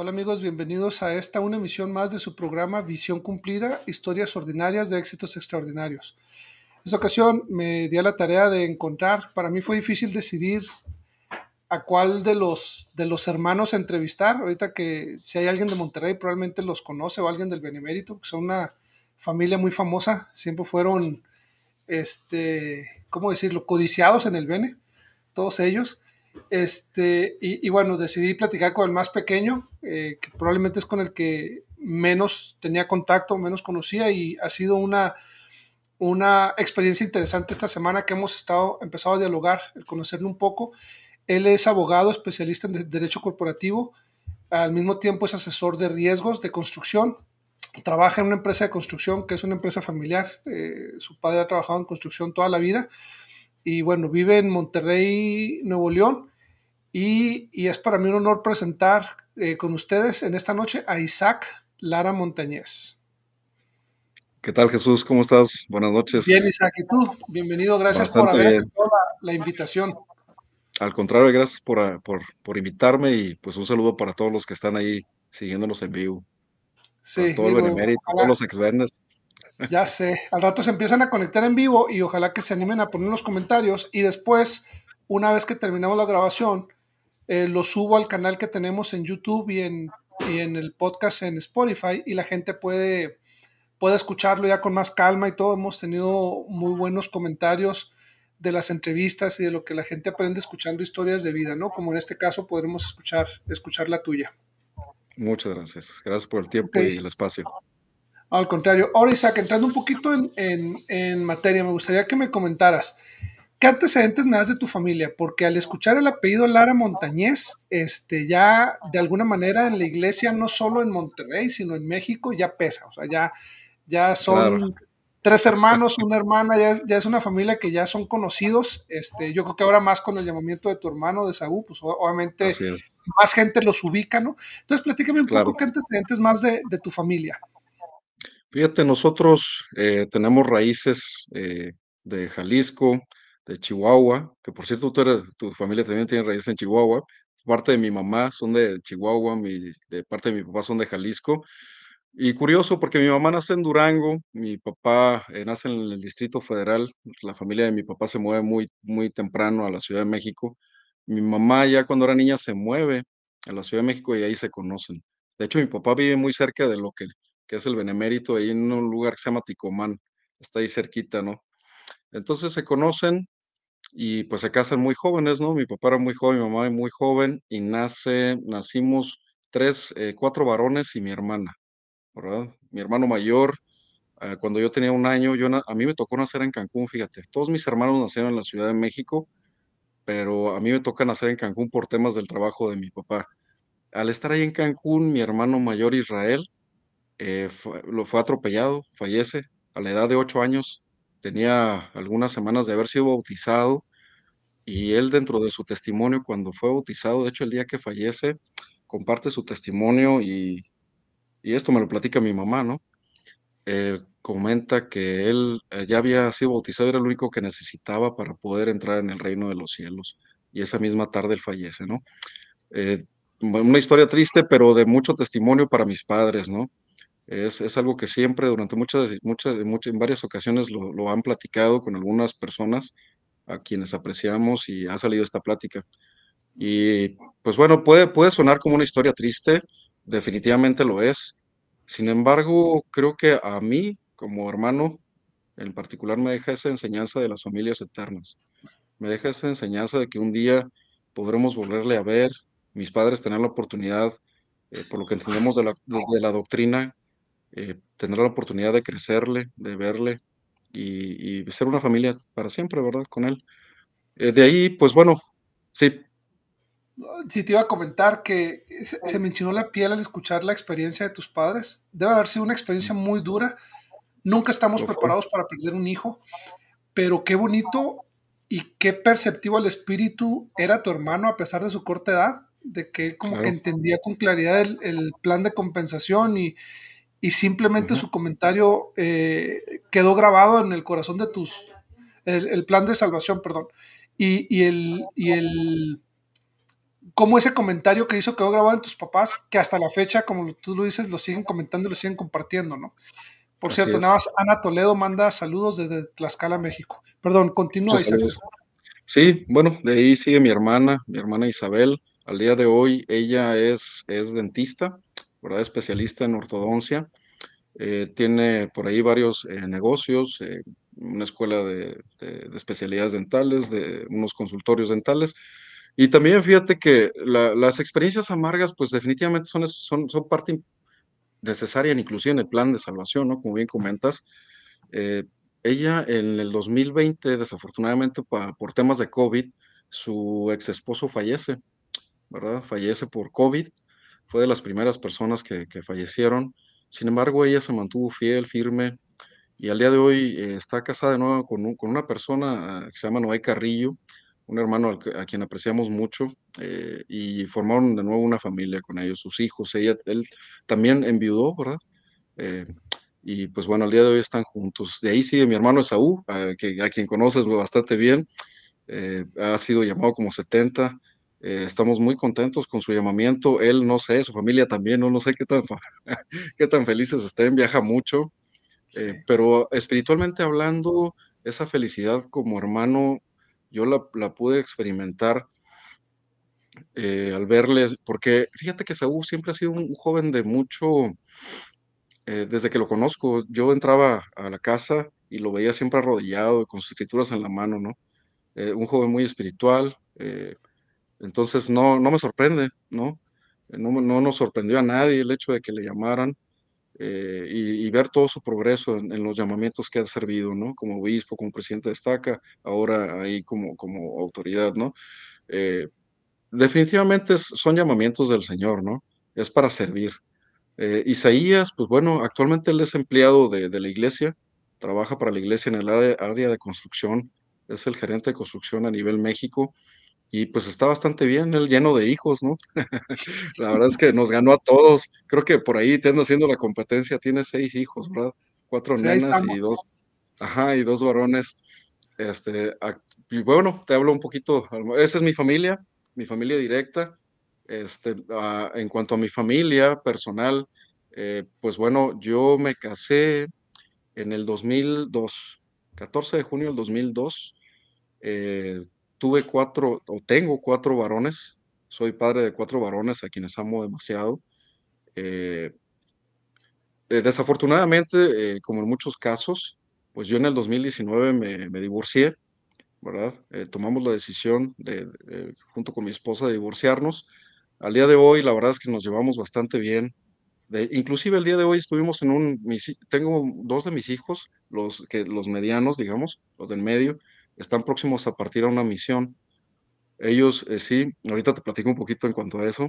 Hola amigos, bienvenidos a esta una emisión más de su programa Visión Cumplida, historias ordinarias de éxitos extraordinarios. En esta ocasión me di a la tarea de encontrar, para mí fue difícil decidir a cuál de los, de los hermanos entrevistar. Ahorita que si hay alguien de Monterrey probablemente los conoce o alguien del Benemérito, que son una familia muy famosa, siempre fueron, este, ¿cómo decirlo?, codiciados en el Bene, todos ellos. Este, y, bueno, decidí platicar con el más pequeño, eh, que probablemente es con el que menos tenía contacto, menos conocía, y ha sido una, una experiencia interesante esta semana que hemos estado, empezado a dialogar, el conocerle un poco. Él es abogado especialista en derecho corporativo, al mismo tiempo es asesor de riesgos de construcción, trabaja en una empresa de construcción que es una empresa familiar, eh, su padre ha trabajado en construcción toda la vida, y bueno, vive en Monterrey, Nuevo León, y, es para mí un honor presentar eh, con ustedes en esta noche a Isaac Lara Montañez. ¿Qué tal Jesús? ¿Cómo estás? Buenas noches. Bien, Isaac, ¿y tú? Bienvenido, gracias por haber aceptado la, invitación. Al contrario, gracias por, por, invitarme y pues un saludo para todos los que están ahí siguiéndonos en vivo. Sí. todo el benemérito, todos los exvernes. Ya sé, al rato se empiezan a conectar en vivo y ojalá que se animen a poner los comentarios y después, una vez que terminamos la grabación, eh, lo subo al canal que tenemos en YouTube y en, en el podcast en Spotify y la gente puede, puede escucharlo ya con más calma y todo. Hemos tenido muy buenos comentarios de las entrevistas y de lo que la gente aprende escuchando historias de vida, ¿no? Como en este caso podremos escuchar, escuchar la tuya. Muchas gracias. Gracias por el tiempo y el espacio. Al contrario. Ahora, Isaac, entrando un poquito en, materia, me gustaría que me comentaras, ¿qué antecedentes me das de tu familia? Porque al escuchar el apellido Lara Montañez, este, ya de alguna manera en la iglesia, no solo en Monterrey, sino en México, ya pesa. O sea, ya, ya son tres hermanos, una hermana, ya, es una familia que ya son conocidos. Este, yo creo que ahora más con el llamamiento de tu hermano de Saúl, pues obviamente más gente los ubica, ¿no? Entonces, platícame un poco qué antecedentes más de, de tu familia. Fíjate, nosotros eh, tenemos raíces eh, de Jalisco, de Chihuahua, que por cierto tu familia también tiene raíces en Chihuahua. Parte de mi mamá son de Chihuahua, de parte de mi papá son de Jalisco. Y curioso porque mi mamá nace en Durango, mi papá eh, nace en el Distrito Federal, la familia de mi papá se mueve muy, muy temprano a la Ciudad de México. Mi mamá ya cuando era niña se mueve a la Ciudad de México y ahí se conocen. De hecho, mi papá vive muy cerca de lo que que es el Benemérito, ahí en un lugar que se llama Ticomán, está ahí cerquita, ¿no? Entonces se conocen y pues se casan muy jóvenes, ¿no? Mi papá era muy joven, mi mamá muy joven y nace, nacimos tres, eh, cuatro varones y mi hermana, ¿verdad? Mi hermano mayor, eh, cuando yo tenía un año, yo a mí me tocó nacer en Cancún, fíjate, todos mis hermanos nacieron en la Ciudad de México, pero a mí me toca nacer en Cancún por temas del trabajo de mi papá. Al estar ahí en Cancún, mi hermano mayor Israel, eh, lo fue atropellado, fallece a la edad de ocho años, tenía algunas semanas de haber sido bautizado y él dentro de su testimonio cuando fue bautizado, de hecho el día que fallece, comparte su testimonio y, esto me lo platica mi mamá, ¿no? Eh, comenta que él eh, ya había sido bautizado, era lo único que necesitaba para poder entrar en el reino de los cielos. Y esa misma tarde él fallece, ¿no? una historia triste, pero de mucho testimonio para mis padres, ¿no? Es, algo que siempre durante muchas, muchas, muchas, en varias ocasiones lo, han platicado con algunas personas a quienes apreciamos y ha salido esta plática. Y pues bueno, puede, puede sonar como una historia triste, definitivamente lo es. Sin embargo, creo que a mí como hermano en particular me deja esa enseñanza de las familias eternas. Me deja esa enseñanza de que un día podremos volverle a ver, mis padres tener la oportunidad, eh, por lo que entendemos de la, de la doctrina, eh, tendrá la oportunidad de crecerle, de verle y, ser una familia para siempre, ¿verdad? Con él. Eh, de ahí, pues bueno, sí. Sí, te iba a comentar que se, me enchinó la piel al escuchar la experiencia de tus padres. Debe haber sido una experiencia muy dura. Nunca estamos preparados para perder un hijo, pero qué bonito y qué perceptivo al espíritu era tu hermano a pesar de su corta edad, de que como que entendía con claridad el plan de compensación y, y simplemente su comentario eh, quedó grabado en el corazón de tus, el, plan de salvación, perdón. Y, el, y el, cómo ese comentario que hizo quedó grabado en tus papás, que hasta la fecha, como tú lo dices, lo siguen comentando y lo siguen compartiendo, ¿no? Por cierto, nada más Ana Toledo manda saludos desde Tlaxcala, México. Perdón, continúa, Isaac. Sí, bueno, de ahí sigue mi hermana, mi hermana Isabel. Al día de hoy ella es, es dentista, Especialista en ortodoncia. Eh, tiene por ahí varios eh, negocios, eh, una escuela de, especialidades dentales, de unos consultorios dentales. Y también fíjate que las experiencias amargas, pues definitivamente son, son, son parte necesaria, inclusive en el plan de salvación, ¿no? Como bien comentas. ella en el 2020, desafortunadamente por temas de COVID, su ex esposo fallece, ¿verdad? Fallece por COVID. Fue de las primeras personas que, que fallecieron. Sin embargo, ella se mantuvo fiel, firme, y al día de hoy eh, está casada de nuevo con, con una persona ah, que se llama Noé Carrillo, un hermano a quien apreciamos mucho, eh, y formaron de nuevo una familia con ellos, sus hijos. Ella, él también enviudó, ¿verdad? Eh, y pues bueno, al día de hoy están juntos. De ahí sigue mi hermano Esaú, a, que, a quien conoces bastante bien, ha sido llamado como 70. Estamos muy contentos con su llamamiento. Él, no sé, su familia también, no, no sé qué tan, qué tan felices estén, viaja mucho. Eh, pero espiritualmente hablando, esa felicidad como hermano, yo la, pude experimentar eh, al verle, porque fíjate que Saúl siempre ha sido un, joven de mucho, eh, desde que lo conozco, yo entraba a la casa y lo veía siempre arrodillado, con sus escrituras en la mano, ¿no? un joven muy espiritual, entonces no, no me sorprende, ¿no? ¿no? No nos sorprendió a nadie el hecho de que le llamaran. Eh, y, ver todo su progreso en, los llamamientos que ha servido, ¿no? Como obispo, como presidente de estaca, ahora ahí como, como autoridad, ¿no? Eh, definitivamente son llamamientos del Señor, ¿no? Es para servir. Eh, Isaías, pues bueno, actualmente él es empleado de, de, la iglesia, trabaja para la iglesia en el área, área de construcción, es el gerente de construcción a nivel México y pues está bastante bien, él lleno de hijos, ¿no? la verdad es que nos ganó a todos. Creo que por ahí te ando haciendo la competencia, tiene seis hijos, ¿verdad? Cuatro nenas y dos, ajá, y dos varones. Este, y bueno, te hablo un poquito, esa es mi familia, mi familia directa. Este, ah, en cuanto a mi familia personal, eh, pues bueno, yo me casé en el 2002, 14 de junio del 2002. Eh, tuve cuatro, o tengo cuatro varones, soy padre de cuatro varones a quienes amo demasiado. Eh, eh, desafortunadamente, eh, como en muchos casos, pues yo en el 2019 me, me divorcié, ¿verdad? tomamos la decisión, de, junto con mi esposa, de divorciarnos. Al día de hoy, la verdad es que nos llevamos bastante bien. De, inclusive el día de hoy estuvimos en un, tengo dos de mis hijos, los, que, los medianos, digamos, los del medio, están próximos a partir a una misión. Ellos, eh, sí, ahorita te platico un poquito en cuanto a eso.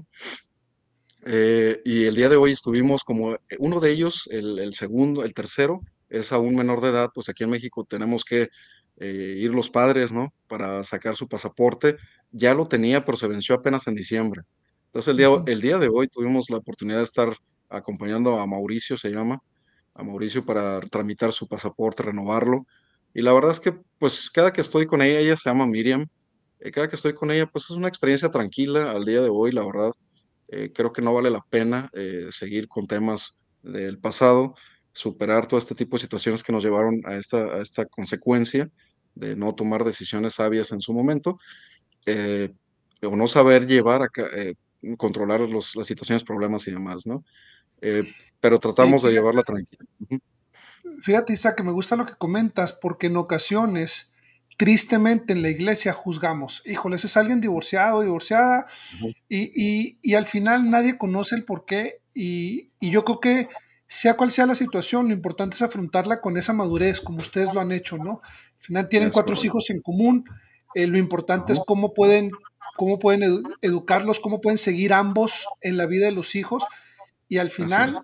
Eh, y el día de hoy estuvimos como eh, uno de ellos, el, segundo, el tercero, es aún menor de edad, pues aquí en México tenemos que ir los padres, ¿no? Para sacar su pasaporte. Ya lo tenía, pero se venció apenas en diciembre. Entonces el día, el día de hoy tuvimos la oportunidad de estar acompañando a Mauricio, se llama, a Mauricio para tramitar su pasaporte, renovarlo. Y la verdad es que, pues, cada que estoy con ella, ella se llama Miriam, eh, cada que estoy con ella, pues es una experiencia tranquila al día de hoy, la verdad. Eh, creo que no vale la pena eh, seguir con temas del pasado, superar todo este tipo de situaciones que nos llevaron a esta, a esta consecuencia de no tomar decisiones sabias en su momento, o no saber llevar a controlar los, las situaciones, problemas y demás, ¿no? pero tratamos de llevarla tranquila fíjate, Isa, que me gusta lo que comentas, porque en ocasiones, tristemente en la iglesia juzgamos, híjole, ese es alguien divorciado, divorciada, y, al final nadie conoce el por qué, y, yo creo que sea cual sea la situación, lo importante es afrontarla con esa madurez, como ustedes lo han hecho, ¿no? Al final tienen cuatro hijos en común, eh, lo importante es cómo pueden, cómo pueden educarlos, cómo pueden seguir ambos en la vida de los hijos, y al final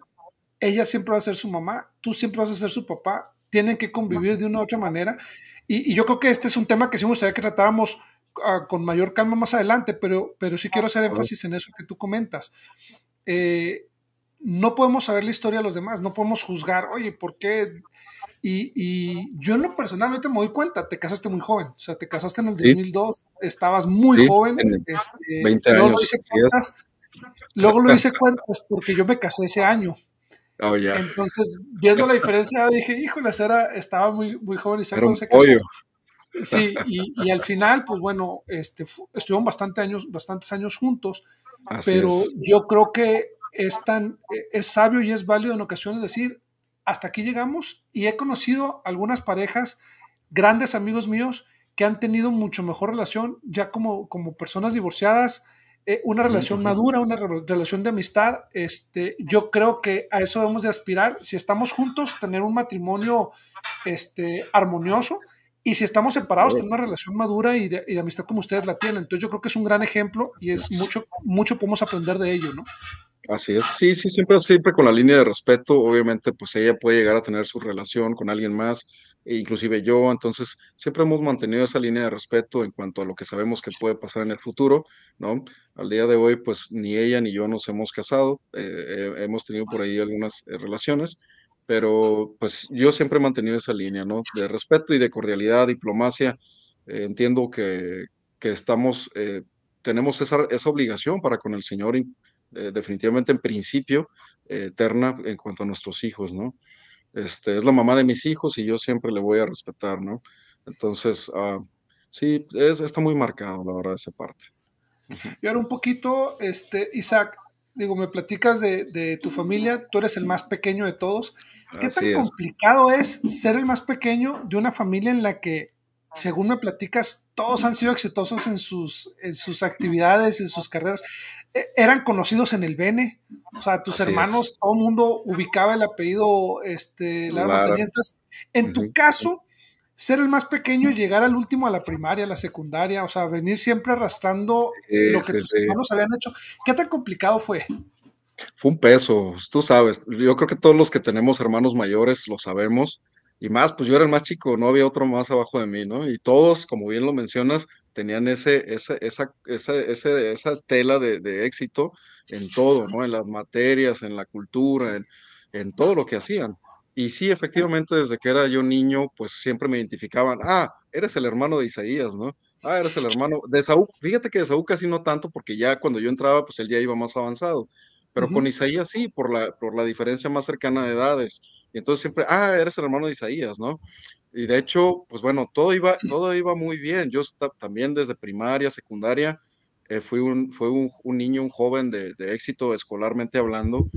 ella siempre va a ser su mamá, tú siempre vas a ser su papá, tienen que convivir de una u otra manera. Y, yo creo que este es un tema que sí me gustaría que tratáramos ah, con mayor calma más adelante, pero, pero sí quiero hacer énfasis en eso que tú comentas. Eh, no podemos saber la historia de los demás, no podemos juzgar, oye, ¿por qué? Y, yo en lo personalmente me doy cuenta, te casaste muy joven, o sea, te casaste en el 2002, estabas muy joven, este, 20 años, luego, lo hice cuentas, luego lo hice cuentas porque yo me casé ese año. Oh, yeah. Entonces, viendo la diferencia, dije, híjole, era, estaba muy, muy joven y se casó. Sí, y, al final, pues bueno, este, estuvieron bastante años, bastantes años juntos, pero yo creo que es tan, es sabio y es válido en ocasiones decir, hasta aquí llegamos y he conocido algunas parejas, grandes amigos míos, que han tenido mucho mejor relación ya como, como personas divorciadas, eh, una relación madura, una relación de amistad. Este, yo creo que a eso debemos de aspirar. Si estamos juntos, tener un matrimonio este, armonioso y si estamos separados, tener una relación madura y de, y de, amistad como ustedes la tienen. Entonces yo creo que es un gran ejemplo y es mucho, mucho podemos aprender de ello, ¿no? Así es, sí, sí, siempre, siempre con la línea de respeto, obviamente, pues ella puede llegar a tener su relación con alguien más, e inclusive yo, entonces siempre hemos mantenido esa línea de respeto en cuanto a lo que sabemos que puede pasar en el futuro, ¿no? Al día de hoy, pues ni ella ni yo nos hemos casado, eh, eh, hemos tenido por ahí algunas eh, relaciones, pero pues yo siempre he mantenido esa línea, ¿no? De respeto y de cordialidad, diplomacia, entiendo que, que estamos, tenemos esa, esa obligación para con el Señor definitivamente en principio eterna en cuanto a nuestros hijos, ¿no? Este, es la mamá de mis hijos y yo siempre le voy a respetar, ¿no? Entonces, uh, sí, es, está muy marcado, la verdad, esa parte. Y ahora un poquito, este, Isaac, digo, me platicas de, de, tu familia, tú eres el más pequeño de todos. ¿Qué tan complicado es ser el más pequeño de una familia en la que según me platicas, todos han sido exitosos en sus, en sus actividades, en sus carreras. E, eran conocidos en el Bene, o sea, tus hermanos, todo el mundo ubicaba el apellido este, Lara en tu caso, ser el más pequeño y llegar al último a la primaria, a la secundaria, o sea, venir siempre arrastrando lo que tus hermanos habían hecho, ¿qué tan complicado fue? Fue un peso, tú sabes, yo creo que todos los que tenemos hermanos mayores lo sabemos, y más, pues yo era el más chico, no había otro más abajo de mí, ¿no? Y todos, como bien lo mencionas, tenían ese, ese, esa, esa, ese, esa estela de, de, éxito en todo, ¿no? En las materias, en la cultura, en, en, todo lo que hacían. Y sí, efectivamente, desde que era yo niño, pues siempre me identificaban, ah, eres el hermano de Isaías, ¿no? Ah, eres el hermano de Saúl. Fíjate que de Saúl casi no tanto, porque ya cuando yo entraba, pues él ya iba más avanzado. Pero uh -huh. con Isaías sí, por la, por la diferencia más cercana de edades. Y entonces siempre, ah, eres el hermano de Isaías, ¿no? Y de hecho, pues bueno, todo iba, todo iba muy bien. Yo también desde primaria, secundaria, eh, fui, un, fui un, un, niño, un joven de, de, éxito escolarmente hablando,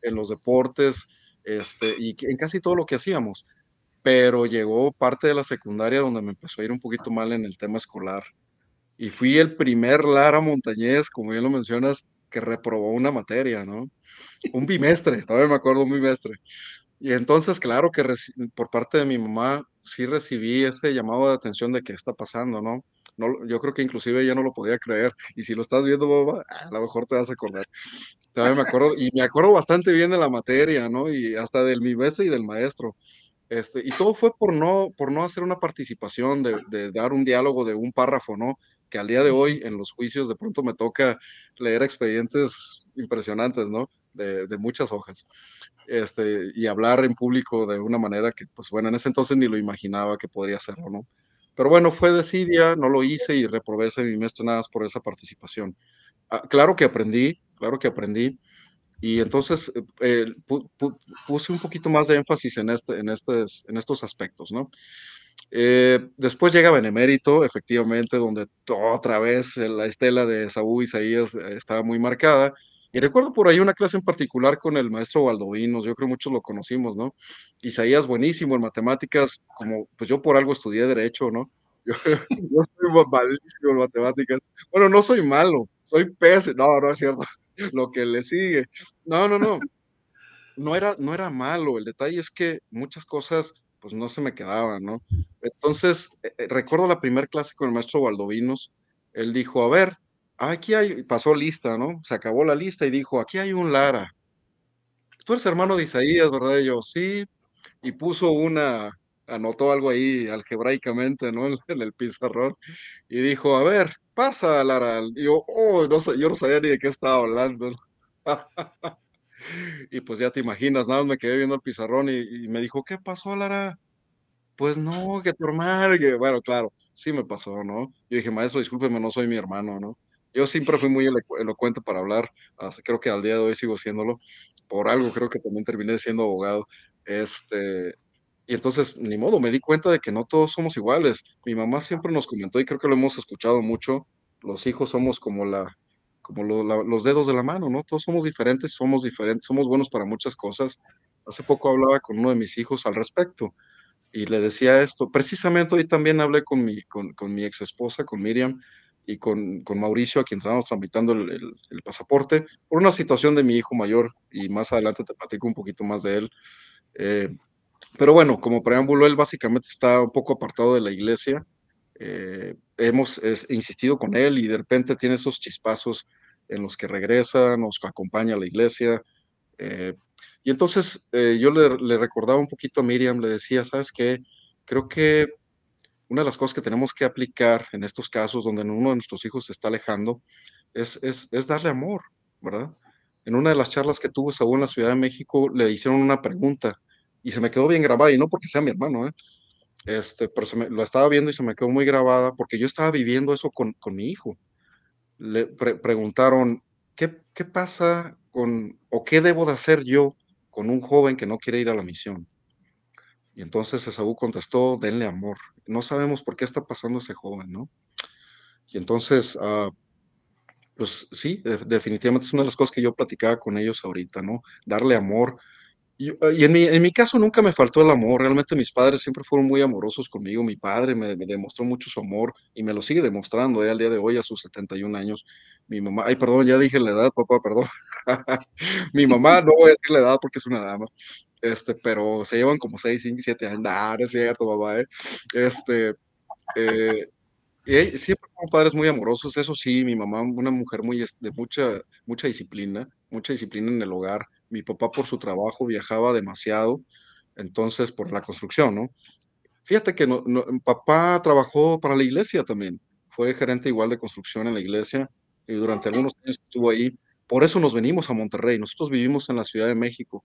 en los deportes, este, y en casi todo lo que hacíamos. Pero llegó parte de la secundaria donde me empezó a ir un poquito mal en el tema escolar. Y fui el primer Lara Montañez, como bien lo mencionas, que reprobó una materia, ¿no? Un bimestre, todavía me acuerdo, un bimestre. Y entonces, claro que por parte de mi mamá sí recibí ese llamado de atención de qué está pasando, ¿no? no yo creo que inclusive ella no lo podía creer. Y si lo estás viendo, mamá, a lo mejor te vas a acordar. Todavía me acuerdo, y me acuerdo bastante bien de la materia, ¿no? Y hasta del mi maestro y del maestro. Este, y todo fue por no, por no hacer una participación, de, de dar un diálogo de un párrafo, ¿no? Que al día de hoy en los juicios de pronto me toca leer expedientes impresionantes, ¿no? De, muchas hojas este, y hablar en público de una manera que, pues bueno, en ese entonces ni lo imaginaba que podría hacerlo, ¿no? Pero bueno, fue desidia, no lo hice y reprobé nada más por esa participación. Ah, claro que aprendí, claro que aprendí, y entonces eh, pu pu puse un poquito más de énfasis en, este, en, estes, en estos aspectos, ¿no? Eh, después llega Benemérito, efectivamente, donde otra vez la estela de Saúl Isaías estaba muy marcada, y recuerdo por ahí una clase en particular con el maestro Valdovinos, yo creo muchos lo conocimos, ¿no? Isaías buenísimo en matemáticas, como pues yo por algo estudié derecho, ¿no? Yo, yo malísimo en matemáticas. Bueno, no soy malo, soy pez, no, no es cierto, lo que le sigue. No, no, no. No era, no era malo, el detalle es que muchas cosas pues no se me quedaban, ¿no? Entonces, eh, recuerdo la primera clase con el maestro Valdovinos, él dijo, a ver, aquí hay, pasó lista, ¿no? Se acabó la lista y dijo, aquí hay un Lara. Tú eres hermano de Isaías, ¿verdad? Y yo, sí. Y puso una, anotó algo ahí algebraicamente, ¿no? En el pizarrón. Y dijo, a ver, pasa, Lara. Y yo, oh, no sé, yo no sabía ni de qué estaba hablando. y pues ya te imaginas, nada más me quedé viendo el pizarrón y, me dijo, ¿qué pasó, Lara? Pues no, que tu hermano, bueno, claro, sí me pasó, ¿no? Yo dije, maestro, discúlpeme, no soy mi hermano, ¿no? Yo siempre fui muy elocu- elocuente para hablar, creo que al día de hoy sigo siéndolo, por algo creo que también terminé siendo abogado, este, y entonces, ni modo, me di cuenta de que no todos somos iguales. Mi mamá siempre nos comentó, y creo que lo hemos escuchado mucho, los hijos somos como la, como lo- los dedos de la mano, ¿no? Todos somos diferentes, somos diferentes, somos buenos para muchas cosas. Hace poco hablaba con uno de mis hijos al respecto y le decía esto. Precisamente hoy también hablé con mi, con, con mi ex esposa, con Miriam, y con, con Mauricio, a quien estábamos tramitando el, el- el pasaporte, por una situación de mi hijo mayor, y más adelante te platico un poquito más de él. Eh, pero bueno, como preámbulo, él básicamente está un poco apartado de la iglesia. Eh, hemos es, insistido con él y de repente tiene esos chispazos en los que regresa, nos acompaña a la iglesia. eh, y entonces eh, yo le, le recordaba un poquito a Miriam, le decía, ¿sabes qué? Creo que una de las cosas que tenemos que aplicar en estos casos donde uno de nuestros hijos se está alejando es, darle amor, ¿verdad? En una de las charlas que tuvo Saúl en la Ciudad de México, le hicieron una pregunta y se me quedó bien grabada, y no porque sea mi hermano, ¿eh? Este, pero se me, lo estaba viendo y se me quedó muy grabada porque yo estaba viviendo eso con, mi hijo. Le pre preguntaron, ¿qué, ¿qué pasa con, o qué debo de hacer yo con un joven que no quiere ir a la misión? Y entonces Esaú contestó, denle amor. No sabemos por qué está pasando ese joven, ¿no? Y entonces, uh, pues sí, de definitivamente es una de las cosas que yo platicaba con ellos ahorita, ¿no? Darle amor. Y, y en, mi, en, mi, caso nunca me faltó el amor, realmente mis padres siempre fueron muy amorosos conmigo, mi padre me, me demostró mucho su amor y me lo sigue demostrando ¿eh? al día de hoy a sus 71 años. Mi mamá, ay, perdón, ya dije la edad, papá, perdón. mi mamá, no voy a decir la edad porque es una dama, este, pero se llevan como 6, 5, 7 años, nah, no es cierto, papá, ¿eh? Este, eh, y siempre fueron padres muy amorosos, eso sí, mi mamá, una mujer muy de mucha, mucha disciplina, mucha disciplina en el hogar. Mi papá por su trabajo viajaba demasiado, entonces por la construcción, ¿no? Fíjate que no, no, papá trabajó para la iglesia también, fue gerente igual de construcción en la iglesia y durante algunos años estuvo ahí. Por eso nos venimos a Monterrey, nosotros vivimos en la Ciudad de México.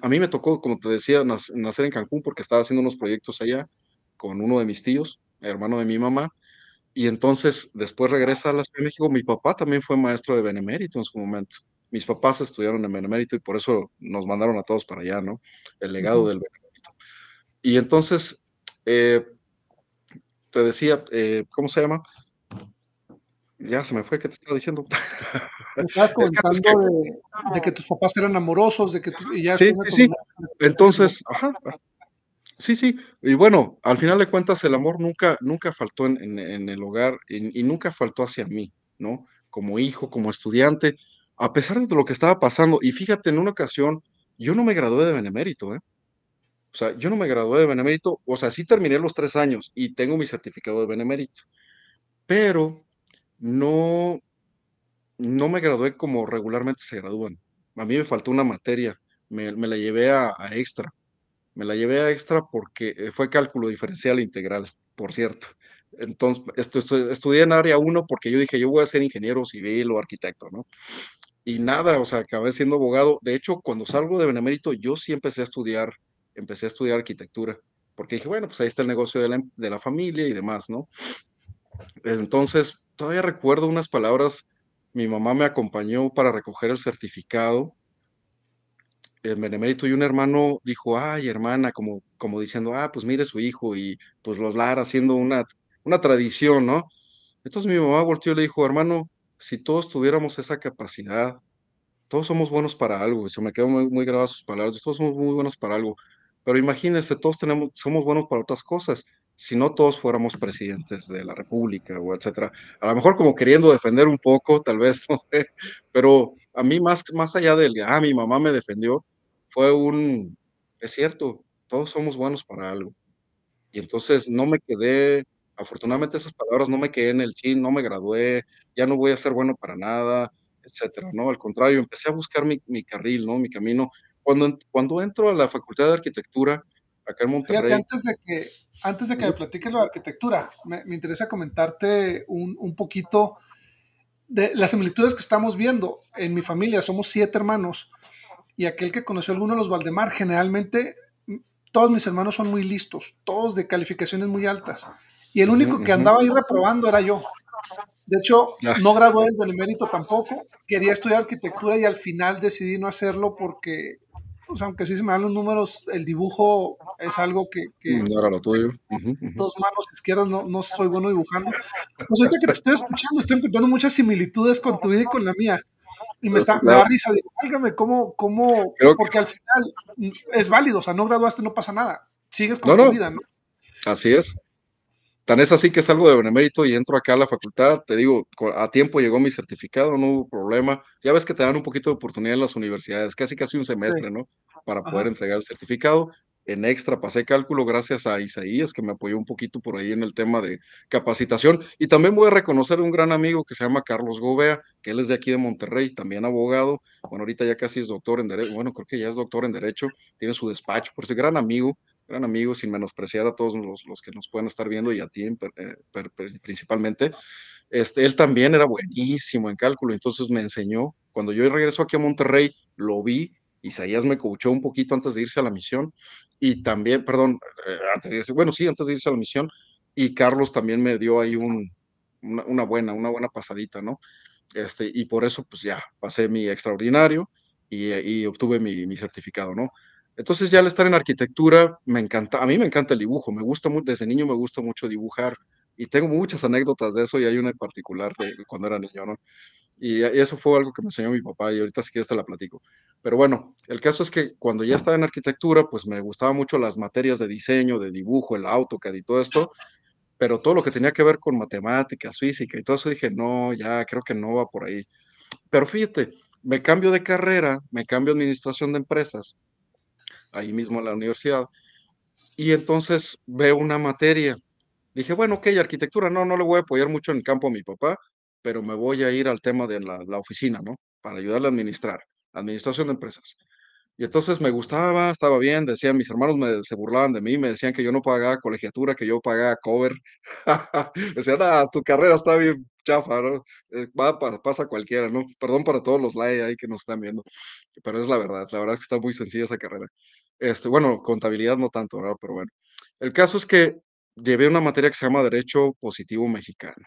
A mí me tocó, como te decía, nacer en Cancún porque estaba haciendo unos proyectos allá con uno de mis tíos, hermano de mi mamá, y entonces, después regresa a la Ciudad de México. Mi papá también fue maestro de Benemérito en su momento. Mis papás estudiaron en Benemérito y por eso nos mandaron a todos para allá, ¿no? El legado uh -huh. del Benemérito. Y entonces, eh, te decía, eh, ¿cómo se llama? Ya se me fue, ¿qué te estaba diciendo? Me estabas comentando es que, de, de, que tus papás eran amorosos, de que tú, y ya Sí, sí, sí. Entonces, ajá, Sí, sí, y bueno, al final de cuentas el amor nunca, nunca faltó en, en, en el hogar y, y, nunca faltó hacia mí, ¿no? Como hijo, como estudiante, a pesar de lo que estaba pasando. Y fíjate, en una ocasión, yo no me gradué de benemérito, ¿eh? O sea, yo no me gradué de benemérito, o sea, sí terminé los tres años y tengo mi certificado de benemérito, pero no, no me gradué como regularmente se gradúan. A mí me faltó una materia, me, me la llevé a, extra me la llevé a extra porque eh, fue cálculo diferencial integral, por cierto. Entonces, estu estudié en área 1 porque yo dije, yo voy a ser ingeniero civil o arquitecto, ¿no? Y nada, o sea, acabé siendo abogado. De hecho, cuando salgo de Benemérito, yo sí empecé a estudiar, empecé a estudiar arquitectura, porque dije, bueno, pues ahí está el negocio de la, de la familia y demás, ¿no? Entonces, todavía recuerdo unas palabras, mi mamá me acompañó para recoger el certificado. El benemérito y un hermano dijo, ay, hermana, como, como diciendo, ah, pues mire su hijo y pues los Lara haciendo una, una tradición, ¿no? Entonces mi mamá volteó y le dijo, hermano, si todos tuviéramos esa capacidad, todos somos buenos para algo, y se me quedó muy, muy grabadas sus palabras, todos somos muy buenos para algo, pero imagínense, todos tenemos, somos buenos para otras cosas, si no todos fuéramos presidentes de la República o etcétera, a lo mejor como queriendo defender un poco, tal vez, no sé, pero a mí más, más allá del, ah, mi mamá me defendió, fue un, es cierto, todos somos buenos para algo. Y entonces no me quedé, afortunadamente esas palabras no me quedé en el chin, no me gradué, ya no voy a ser bueno para nada, etcétera, ¿no? Al contrario, empecé a buscar mi, mi carril, ¿no? Mi camino. Cuando, cuando entro a la Facultad de Arquitectura, acá en Monterrey. Fíjate, antes de que, antes de que me platiques lo de arquitectura, me, me interesa comentarte un, un poquito de las similitudes que estamos viendo. En mi familia somos siete hermanos y aquel que conoció alguno de los Valdemar, generalmente todos mis hermanos son muy listos, todos de calificaciones muy altas. Y el único que andaba ahí reprobando era yo. De hecho, no gradué del benemérito tampoco. Quería estudiar arquitectura y al final decidí no hacerlo porque, pues, aunque sí se me dan los números, el dibujo es algo que. Mm, no era lo tuyo. Dos manos izquierdas, no, no soy bueno dibujando. Pues ahorita que te estoy escuchando, estoy encontrando muchas similitudes con tu vida y con la mía. Y me, está, da risa, digo, válgame, ¿cómo, cómo? porque al final es válido, o sea, no graduaste, no pasa nada. Sigues con tu vida, ¿no? Así es. Tan es así que salgo de benemérito y entro acá a la facultad. Te digo, a tiempo llegó mi certificado, no hubo problema. Ya ves que te dan un poquito de oportunidad en las universidades, casi casi un semestre, ¿no? Para poder entregar el certificado. En extra pasé cálculo gracias a Isaías, que me apoyó un poquito por ahí en el tema de capacitación. Y también voy a reconocer a un gran amigo que se llama Carlos Gobea, que él es de aquí de Monterrey, también abogado. Bueno, ahorita ya casi es doctor en Derecho. Bueno, creo que ya es doctor en Derecho, tiene su despacho, por ese gran amigo gran amigo, sin menospreciar a todos los, que nos pueden estar viendo y a ti eh, principalmente. Este, él también era buenísimo en cálculo, entonces me enseñó. Cuando yo regreso aquí a Monterrey, lo vi, Isaías me coachó un poquito antes de irse a la misión y también, perdón, eh, antes de irse, bueno, sí, antes de irse a la misión, y Carlos también me dio ahí un, una, buena, una buena pasadita, ¿no? Este, y por eso, pues ya, pasé mi extraordinario y, y obtuve mi, mi certificado, ¿no? Entonces ya al estar en arquitectura, me encanta, a mí me encanta el dibujo, me gusta mucho, desde niño me gusta mucho dibujar y tengo muchas anécdotas de eso y hay una en particular de cuando era niño, ¿no? Y, eso fue algo que me enseñó mi papá y ahorita si quieres te la platico. Pero bueno, el caso es que cuando ya estaba en arquitectura, pues me gustaban mucho las materias de diseño, de dibujo, el AutoCAD y todo esto, pero todo lo que tenía que ver con matemáticas, física y todo eso dije, no, ya creo que no va por ahí. Pero fíjate, me cambio de carrera, me cambio a administración de empresas ahí mismo en la universidad. Y entonces veo una materia. Dije, bueno, ok, arquitectura, no, no le voy a apoyar mucho en el campo a mi papá, pero me voy a ir al tema de la, la oficina, ¿no? Para ayudarle a administrar, administración de empresas. Y entonces me gustaba, estaba bien, decían, mis hermanos me, se burlaban de mí, me decían que yo no pagaba colegiatura, que yo pagaba cover. decían, ah, tu carrera está bien chafa, ¿no? Eh, va, pasa cualquiera, ¿no? Perdón para todos los like ahí que nos están viendo, pero es la verdad, la verdad es que está muy sencilla esa carrera. Este, bueno, contabilidad no tanto, ¿verdad? Pero bueno. El caso es que llevé una materia que se llama Derecho Positivo Mexicano.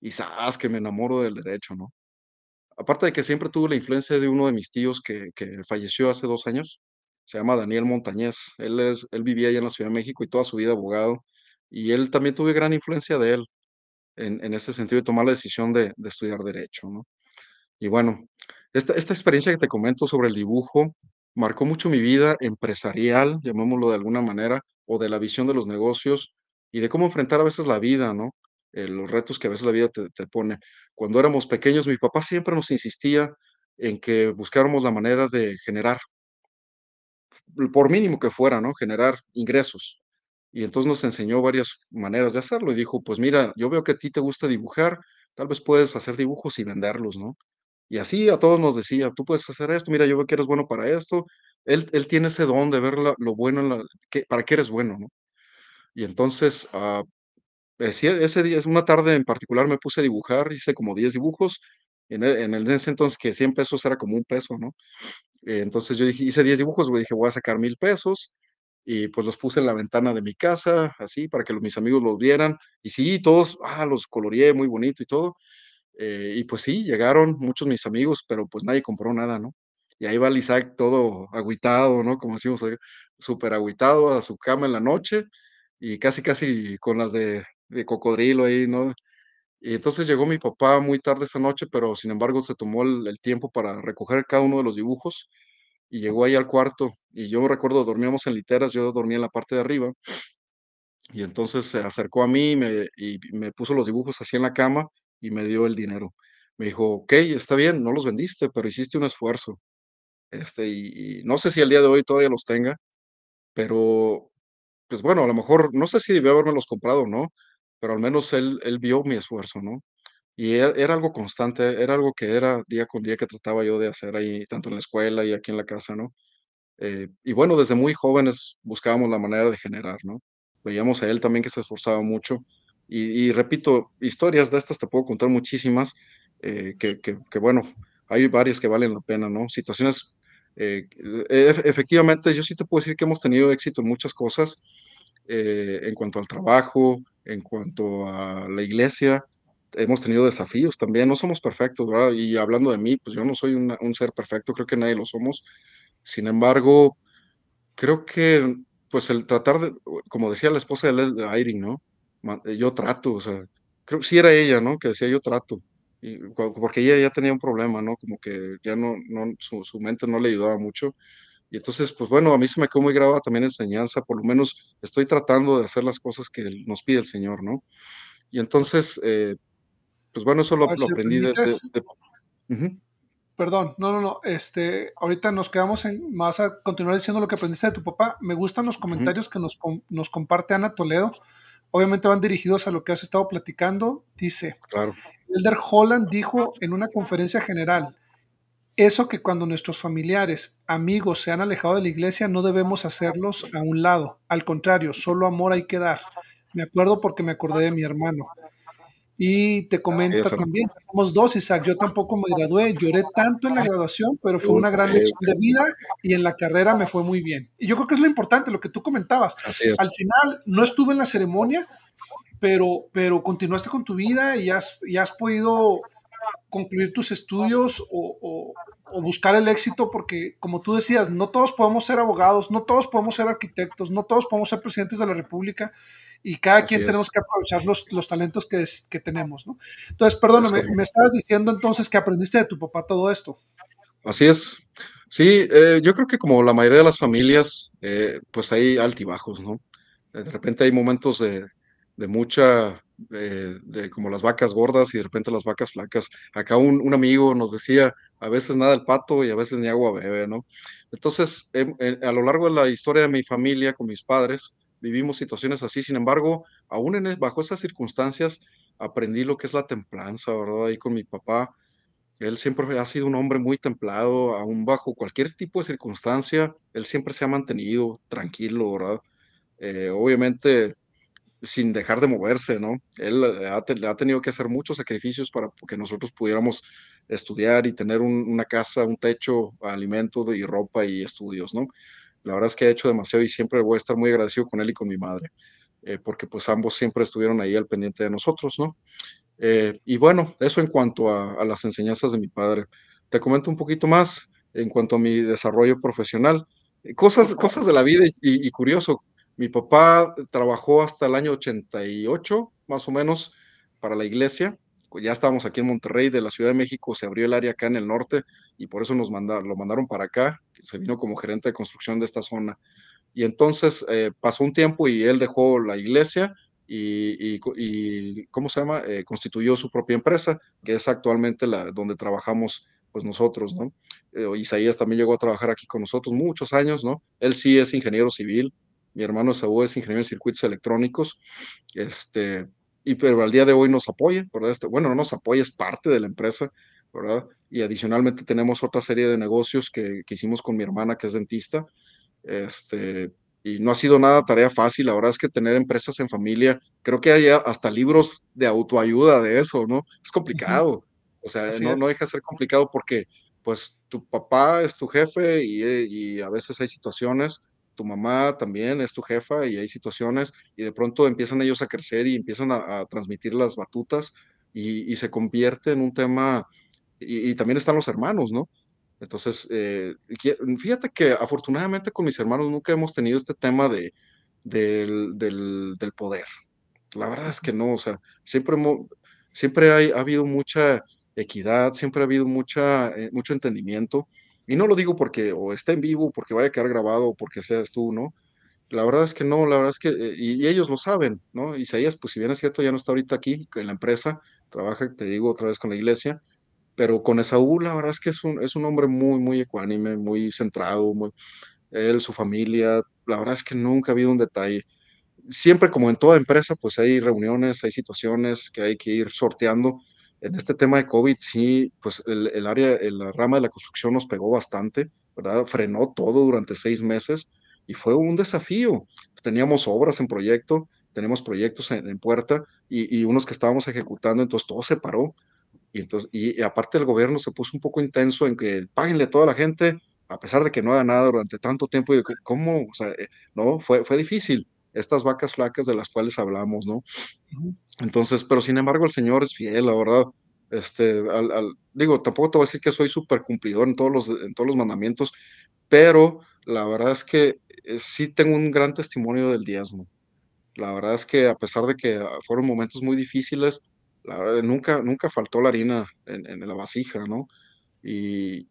Y sabes que me enamoro del derecho, ¿no? Aparte de que siempre tuve la influencia de uno de mis tíos que, que falleció hace dos años, se llama Daniel Montañez. Él, él vivía allá en la Ciudad de México y toda su vida abogado. Y él también tuve gran influencia de él en, en ese sentido de tomar la decisión de, de estudiar derecho, ¿no? Y bueno, esta, esta experiencia que te comento sobre el dibujo marcó mucho mi vida empresarial, llamémoslo de alguna manera, o de la visión de los negocios y de cómo enfrentar a veces la vida, ¿no? Eh, los retos que a veces la vida te, te pone. Cuando éramos pequeños, mi papá siempre nos insistía en que buscáramos la manera de generar, por mínimo que fuera, ¿no? Generar ingresos. Y entonces nos enseñó varias maneras de hacerlo y dijo, pues mira, yo veo que a ti te gusta dibujar, tal vez puedes hacer dibujos y venderlos, ¿no? Y así a todos nos decía, tú puedes hacer esto, mira, yo veo que eres bueno para esto. Él, él tiene ese don de ver lo bueno, para qué eres bueno, ¿no? Y entonces, uh, ese, ese día, una tarde en particular me puse a dibujar, hice como 10 dibujos, en, el, en ese entonces que 100 pesos era como un peso, ¿no? Eh, entonces yo dije, hice 10 dibujos, güey, dije, voy a sacar mil pesos, y pues los puse en la ventana de mi casa, así, para que los, mis amigos los vieran, y sí, todos, ah, los coloreé muy bonito y todo, eh, y pues sí, llegaron muchos mis amigos, pero pues nadie compró nada, ¿no? Y ahí va Isaac todo agüitado, ¿no? Como decimos, súper agüitado a su cama en la noche y casi, casi con las de, de, cocodrilo ahí, ¿no? Y entonces llegó mi papá muy tarde esa noche, pero sin embargo se tomó el, tiempo para recoger cada uno de los dibujos y llegó ahí al cuarto. Y yo recuerdo, dormíamos en literas, yo dormía en la parte de arriba. Y entonces se acercó a mí me, y me puso los dibujos así en la cama y me dio el dinero. Me dijo, ok, está bien, no los vendiste, pero hiciste un esfuerzo. Este, y, no sé si el día de hoy todavía los tenga, pero pues bueno, a lo mejor, no sé si debió haberme los comprado o no, pero al menos él, él vio mi esfuerzo, ¿no? Y era, algo constante, era algo que era día con día que trataba yo de hacer ahí, tanto en la escuela y aquí en la casa, ¿no? Eh, y bueno, desde muy jóvenes buscábamos la manera de generar, ¿no? Veíamos a él también que se esforzaba mucho y, repito, historias de estas te puedo contar muchísimas, eh, que, que, bueno, hay varias que valen la pena, ¿no? Situaciones Eh, e, efectivamente, yo sí te puedo decir que hemos tenido éxito en muchas cosas, eh, en cuanto al trabajo, en cuanto a la iglesia, hemos tenido desafíos también, no somos perfectos, ¿verdad? Y hablando de mí, pues yo no soy un ser perfecto, creo que nadie lo somos. Sin embargo, creo que, pues el tratar de, como decía la esposa de Irene, ¿no? Yo trato, o sea, creo que sí era ella, ¿no? Que decía yo trato. Y, porque ella ya tenía un problema, ¿no? Como que ya no, no su, su, mente no le ayudaba mucho. Y entonces, pues bueno, a mí se me quedó muy grabada también enseñanza, por lo menos estoy tratando de hacer las cosas que nos pide el Señor, ¿no? Y entonces, eh, pues bueno, eso lo, ver, lo si aprendí de... de, de uh -huh. Perdón, no, no, no. Este, ahorita nos quedamos en más a continuar diciendo lo que aprendiste de tu papá. Me gustan los comentarios uh -huh. que nos, nos comparte Ana Toledo obviamente van dirigidos a lo que has estado platicando, dice, claro. Elder Holland dijo en una conferencia general, eso que cuando nuestros familiares, amigos se han alejado de la iglesia, no debemos hacerlos a un lado. Al contrario, solo amor hay que dar. Me acuerdo porque me acordé de mi hermano. Y te comenta también, somos dos, Isaac, yo tampoco me gradué, lloré tanto en la graduación, pero fue una gran lección de vida y en la carrera me fue muy bien. Y yo creo que es lo importante, lo que tú comentabas. Al final no estuve en la ceremonia, pero, pero continuaste con tu vida y has, y has podido concluir tus estudios o, o, o, buscar el éxito, porque como tú decías, no todos podemos ser abogados, no todos podemos ser arquitectos, no todos podemos ser presidentes de la República y cada Así quien es. tenemos que aprovechar los, los talentos que, que, tenemos, ¿no? Entonces, perdóname, me estabas diciendo entonces que aprendiste de tu papá todo esto. Así es. Sí, eh, yo creo que como la mayoría de las familias, eh, pues hay altibajos, ¿no? De repente hay momentos de, de mucha, de como las vacas gordas y de repente las vacas flacas. Acá un, un, amigo nos decía, a veces nada el pato y a veces ni agua bebe, ¿no? Entonces, eh, a lo largo de la historia de mi familia con mis padres, vivimos situaciones así, sin embargo, aún en el, bajo esas circunstancias, aprendí lo que es la templanza, ¿verdad? Ahí con mi papá, él siempre ha sido un hombre muy templado, aún bajo cualquier tipo de circunstancia, él siempre se ha mantenido tranquilo, ¿verdad? Eh, obviamente, sin dejar de moverse, ¿no? Él ha, te, ha, tenido que hacer muchos sacrificios para que nosotros pudiéramos estudiar y tener un, una casa, un techo, alimento y ropa y estudios, ¿no? La verdad es que ha hecho demasiado y siempre voy a estar muy agradecido con él y con mi madre, eh, porque pues ambos siempre estuvieron ahí al pendiente de nosotros, ¿no? Eh, y bueno, eso en cuanto a, las enseñanzas de mi padre. Te comento un poquito más en cuanto a mi desarrollo profesional. Cosas, cosas de la vida y curioso. Mi papá trabajó hasta el año 88, más o menos, para la iglesia ya estábamos aquí en Monterrey, de la Ciudad de México, se abrió el área acá en el norte y por eso nos mandaron, lo mandaron para acá, se vino como gerente de construcción de esta zona. Y entonces eh, pasó un tiempo y él dejó la iglesia y, y, ¿cómo se llama? Eh, constituyó su propia empresa, que es actualmente la donde trabajamos pues nosotros, ¿no? Eh, Isaías también llegó a trabajar aquí con nosotros muchos años, ¿no? Él sí es ingeniero civil, mi hermano Saúl es ingeniero en circuitos electrónicos, este, y pero al día de hoy nos apoya, ¿verdad? Este, bueno, no nos apoya, es parte de la empresa, ¿verdad? Y adicionalmente tenemos otra serie de negocios que, que hicimos con mi hermana, que es dentista, este, y no ha sido nada tarea fácil, la verdad es que tener empresas en familia, creo que hay hasta libros de autoayuda de eso, ¿no? Es complicado, o sea, no, no, deja de ser complicado porque, pues, tu papá es tu jefe y, y a veces hay situaciones tu mamá también es tu jefa y hay situaciones y de pronto empiezan ellos a crecer y empiezan a, transmitir las batutas y, se convierte en un tema y, también están los hermanos, ¿no? Entonces, eh, fíjate que afortunadamente con mis hermanos nunca hemos tenido este tema de, del, del, del poder. La verdad es que no, o sea, siempre, siempre hay, ha habido mucha equidad, siempre ha habido mucha, eh, mucho entendimiento y no lo digo porque o esté en vivo, porque vaya a quedar grabado, o porque seas tú, ¿no? La verdad es que no, la verdad es que, eh, y, y, ellos lo saben, ¿no? Isaías, pues si bien es cierto, ya no está ahorita aquí en la empresa, trabaja, te digo, otra vez con la iglesia, pero con Esaú, la verdad es que es un, es un hombre muy, muy ecuánime, muy centrado, muy, él, su familia, la verdad es que nunca ha habido un detalle. Siempre, como en toda empresa, pues hay reuniones, hay situaciones que hay que ir sorteando, en este tema de COVID, sí, pues el, el área, la rama de la construcción nos pegó bastante, ¿verdad? Frenó todo durante seis meses y fue un desafío. Teníamos obras en proyecto, tenemos proyectos en, en puerta y, y, unos que estábamos ejecutando, entonces todo se paró. Y, entonces, y, y, aparte el gobierno se puso un poco intenso en que páguenle a toda la gente a pesar de que no haga nada durante tanto tiempo, y ¿cómo? O sea, eh, no, fue, fue difícil. Estas vacas flacas de las cuales hablamos, ¿no? Entonces, pero sin embargo, el Señor es fiel, la verdad. Este, digo, tampoco te voy a decir que soy súper cumplidor en todos, los, en todos los mandamientos, pero la verdad es que eh, sí tengo un gran testimonio del diezmo. La verdad es que a pesar de que fueron momentos muy difíciles, la verdad, nunca, nunca faltó la harina en, la vasija, ¿no? Y,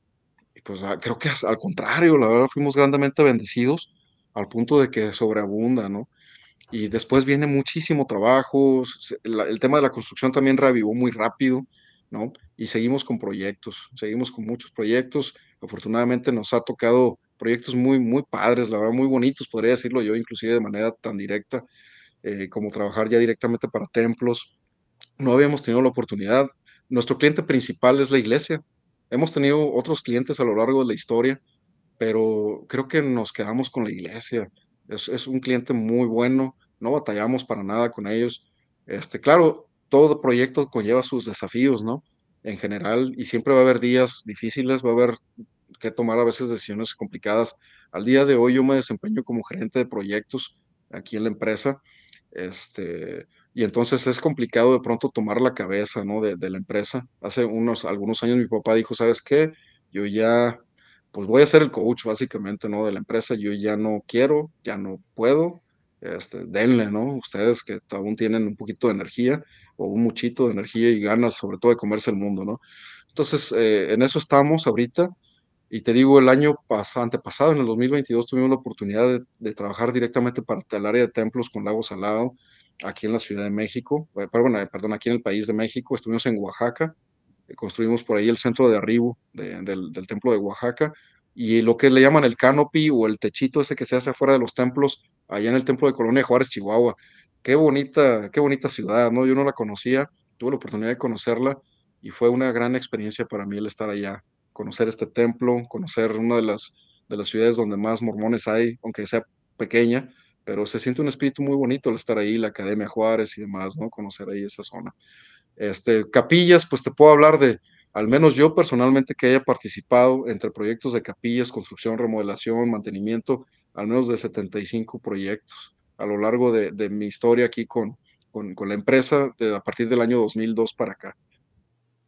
y pues ah, creo que al contrario, la verdad fuimos grandemente bendecidos al punto de que sobreabunda, ¿no? Y después viene muchísimo trabajo, el tema de la construcción también reavivó muy rápido, ¿no? Y seguimos con proyectos, seguimos con muchos proyectos. Afortunadamente nos ha tocado proyectos muy, muy padres, la verdad, muy bonitos, podría decirlo yo, inclusive de manera tan directa, eh, como trabajar ya directamente para templos. No habíamos tenido la oportunidad. Nuestro cliente principal es la iglesia. Hemos tenido otros clientes a lo largo de la historia, pero creo que nos quedamos con la iglesia. Es, es un cliente muy bueno, no batallamos para nada con ellos. Este, claro, todo proyecto conlleva sus desafíos, ¿no? En general, y siempre va a haber días difíciles, va a haber que tomar a veces decisiones complicadas. Al día de hoy yo me desempeño como gerente de proyectos aquí en la empresa, este, y entonces es complicado de pronto tomar la cabeza, ¿no? De, la empresa. Hace unos, algunos años mi papá dijo, ¿sabes qué? Yo ya pues voy a ser el coach básicamente, ¿no? De la empresa, yo ya no quiero, ya no puedo, este, denle, ¿no? Ustedes que aún tienen un poquito de energía o un muchito de energía y ganas sobre todo de comerse el mundo, ¿no? Entonces, eh, en eso estamos ahorita. Y te digo, el año pasado, antepasado, en el 2022, tuvimos la oportunidad de, trabajar directamente para el área de templos con Lago Salado, aquí en la Ciudad de México, eh, perdón, perdón, aquí en el país de México. Estuvimos en Oaxaca, construimos por ahí el centro de arribo de, del, del, templo de Oaxaca y lo que le llaman el canopy o el techito ese que se hace afuera de los templos, allá en el templo de Colonia Juárez, Chihuahua. Qué bonita, qué bonita ciudad, ¿no? Yo no la conocía, tuve la oportunidad de conocerla y fue una gran experiencia para mí el estar allá, conocer este templo, conocer una de las, de las ciudades donde más mormones hay, aunque sea pequeña, pero se siente un espíritu muy bonito el estar ahí, la Academia Juárez y demás, ¿no? Conocer ahí esa zona. Este, capillas, pues te puedo hablar de, al menos yo personalmente que haya participado entre proyectos de capillas, construcción, remodelación, mantenimiento, al menos de 75 proyectos a lo largo de, mi historia aquí con, con, la empresa de, a partir del año 2002 para acá.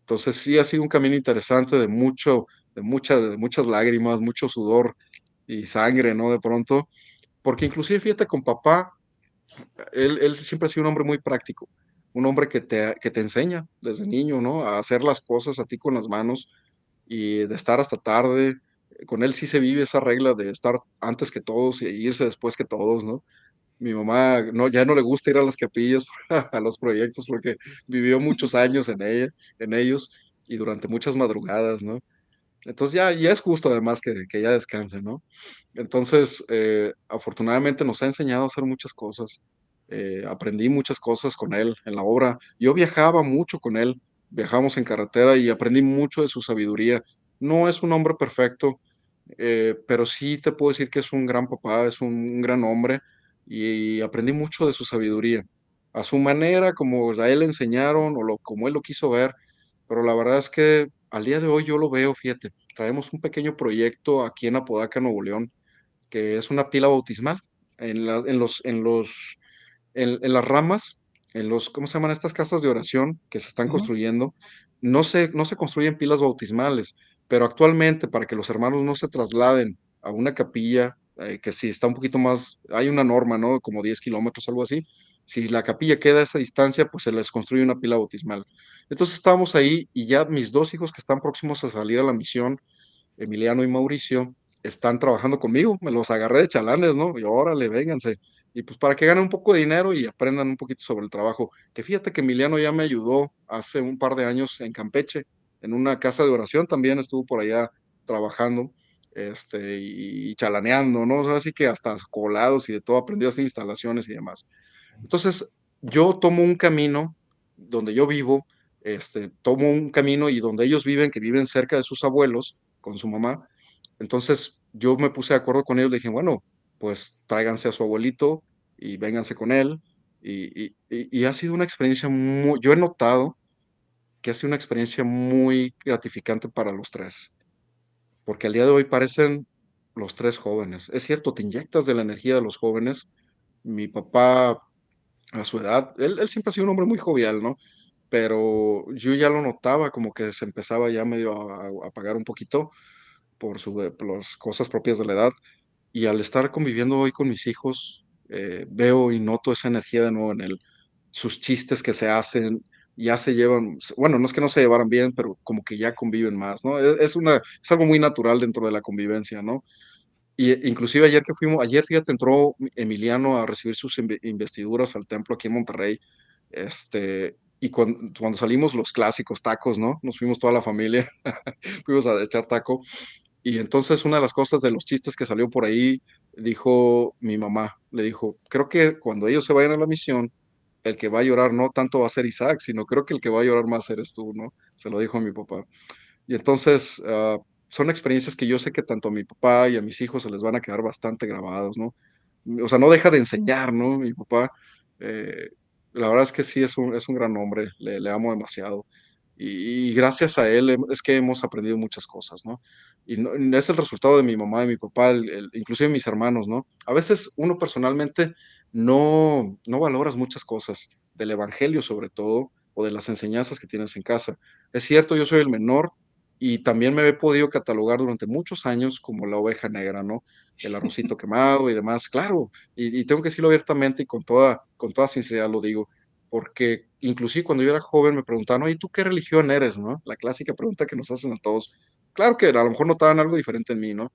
Entonces sí ha sido un camino interesante de mucho, de muchas lágrimas, mucho sudor y sangre, ¿no? De pronto, porque inclusive fíjate con papá, él, él siempre ha sido un hombre muy práctico un hombre que te, que te enseña desde niño, ¿no? A hacer las cosas a ti con las manos y de estar hasta tarde. Con él sí se vive esa regla de estar antes que todos y irse después que todos, ¿no? Mi mamá no, ya no le gusta ir a las capillas, a los proyectos, porque vivió muchos años en, ella, en ellos y durante muchas madrugadas, ¿no? Entonces ya, ya es justo además que, que ya descanse, ¿no? Entonces, eh, afortunadamente nos ha enseñado a hacer muchas cosas eh, aprendí muchas cosas con él en la obra. Yo viajaba mucho con él, viajamos en carretera y aprendí mucho de su sabiduría. No es un hombre perfecto, eh, pero sí te puedo decir que es un gran papá, es un, gran hombre y, aprendí mucho de su sabiduría. A su manera, como a él le enseñaron o lo, como él lo quiso ver, pero la verdad es que al día de hoy yo lo veo, fíjate, traemos un pequeño proyecto aquí en Apodaca, Nuevo León, que es una pila bautismal. En los, en los en, en, las ramas, en los, ¿cómo se llaman estas casas de oración que se están uh -huh. construyendo? No se, no se construyen pilas bautismales, pero actualmente para que los hermanos no se trasladen a una capilla, eh, que si está un poquito más, hay una norma, ¿no? Como 10 kilómetros, algo así. Si la capilla queda a esa distancia, pues se les construye una pila bautismal. Entonces estábamos ahí y ya mis dos hijos que están próximos a salir a la misión, Emiliano y Mauricio, están trabajando conmigo, me los agarré de chalanes, ¿no? Y órale, vénganse. Y pues para que ganen un poco de dinero y aprendan un poquito sobre el trabajo. Que fíjate que Emiliano ya me ayudó hace un par de años en Campeche, en una casa de oración también estuvo por allá trabajando este, y, chalaneando, ¿no? Así que hasta colados y de todo, aprendió a hacer instalaciones y demás. Entonces, yo tomo un camino donde yo vivo, este, tomo un camino y donde ellos viven, que viven cerca de sus abuelos, con su mamá, entonces yo me puse de acuerdo con ellos, le dije, bueno, pues tráiganse a su abuelito y vénganse con él. Y, y, ha sido una experiencia muy, yo he notado que ha sido una experiencia muy gratificante para los tres. porque al día de hoy parecen los tres jóvenes. Es cierto, te inyectas de la energía de los jóvenes. Mi papá, a su edad, él, él siempre ha sido un hombre muy jovial, ¿no? Pero yo ya lo notaba como que se empezaba ya medio a, a apagar un poquito por, su, por las cosas propias de la edad. Y al estar conviviendo hoy con mis hijos, eh, veo y noto esa energía de nuevo en él. Sus chistes que se hacen, ya se llevan, bueno, no es que no se llevaran bien, pero como que ya conviven más, ¿no? Es, es una, es algo muy natural dentro de la convivencia, ¿no? Y inclusive ayer que fuimos, ayer fíjate, entró Emiliano a recibir sus investiduras al templo aquí en Monterrey, este, y cuando, cuando salimos los clásicos tacos, ¿no? Nos fuimos toda la familia, fuimos a echar taco, y entonces una de las cosas de los chistes que salió por ahí, dijo mi mamá, le dijo, creo que cuando ellos se vayan a la misión, el que va a llorar no tanto va a ser Isaac, sino creo que el que va a llorar más eres tú, ¿no? Se lo dijo a mi papá. Y entonces uh, son experiencias que yo sé que tanto a mi papá y a mis hijos se les van a quedar bastante grabados, ¿no? O sea, no deja de enseñar, ¿no? Mi papá, eh, la verdad es que sí es un, es un gran hombre, le, amo demasiado. Y, gracias a él es que hemos aprendido muchas cosas, ¿no? Y no, es el resultado de mi mamá, de mi papá, el, el, inclusive mis hermanos, ¿no? A veces uno personalmente no, no valoras muchas cosas, del Evangelio sobre todo, o de las enseñanzas que tienes en casa. Es cierto, yo soy el menor y también me he podido catalogar durante muchos años como la oveja negra, ¿no? El arrocito quemado y demás, claro, y, y, tengo que decirlo abiertamente y con toda, con toda sinceridad lo digo, porque inclusive cuando yo era joven me preguntaban, oye, ¿tú qué religión eres, no? La clásica pregunta que nos hacen a todos. Claro que a lo mejor notaban algo diferente en mí, ¿no?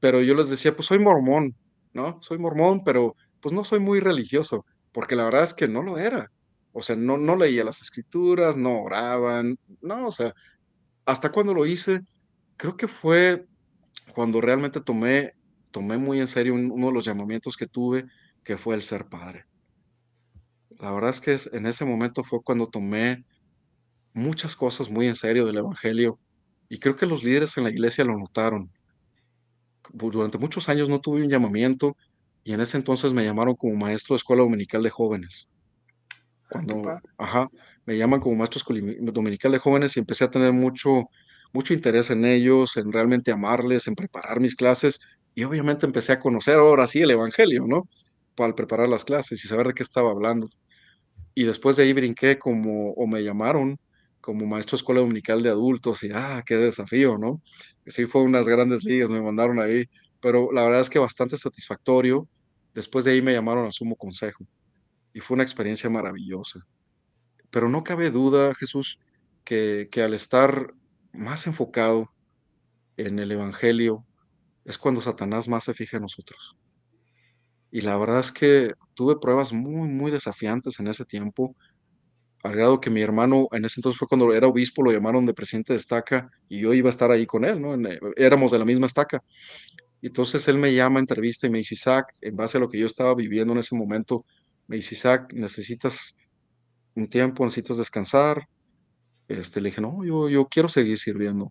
Pero yo les decía, pues soy mormón, ¿no? Soy mormón, pero pues no soy muy religioso, porque la verdad es que no lo era. O sea, no, no leía las escrituras, no oraban, no, o sea, hasta cuando lo hice, creo que fue cuando realmente tomé, tomé muy en serio uno de los llamamientos que tuve, que fue el ser padre. La verdad es que en ese momento fue cuando tomé muchas cosas muy en serio del Evangelio y creo que los líderes en la iglesia lo notaron. Durante muchos años no tuve un llamamiento y en ese entonces me llamaron como maestro de escuela dominical de jóvenes. Cuando, ajá, me llaman como maestro dominical de jóvenes y empecé a tener mucho, mucho interés en ellos, en realmente amarles, en preparar mis clases y obviamente empecé a conocer ahora sí el Evangelio, ¿no? Para preparar las clases y saber de qué estaba hablando. Y después de ahí brinqué como, o me llamaron como maestro de escuela dominical de adultos y, ah, qué desafío, ¿no? Sí fue unas grandes ligas, me mandaron ahí, pero la verdad es que bastante satisfactorio. Después de ahí me llamaron a sumo consejo y fue una experiencia maravillosa. Pero no cabe duda, Jesús, que, que al estar más enfocado en el Evangelio es cuando Satanás más se fija en nosotros. Y la verdad es que tuve pruebas muy, muy desafiantes en ese tiempo, al grado que mi hermano, en ese entonces fue cuando era obispo, lo llamaron de presidente de estaca y yo iba a estar ahí con él, ¿no? En, éramos de la misma estaca. Entonces él me llama entrevista y me dice, Isaac, en base a lo que yo estaba viviendo en ese momento, me dice, Isaac, necesitas un tiempo, necesitas descansar. Este, le dije, no, yo, yo quiero seguir sirviendo.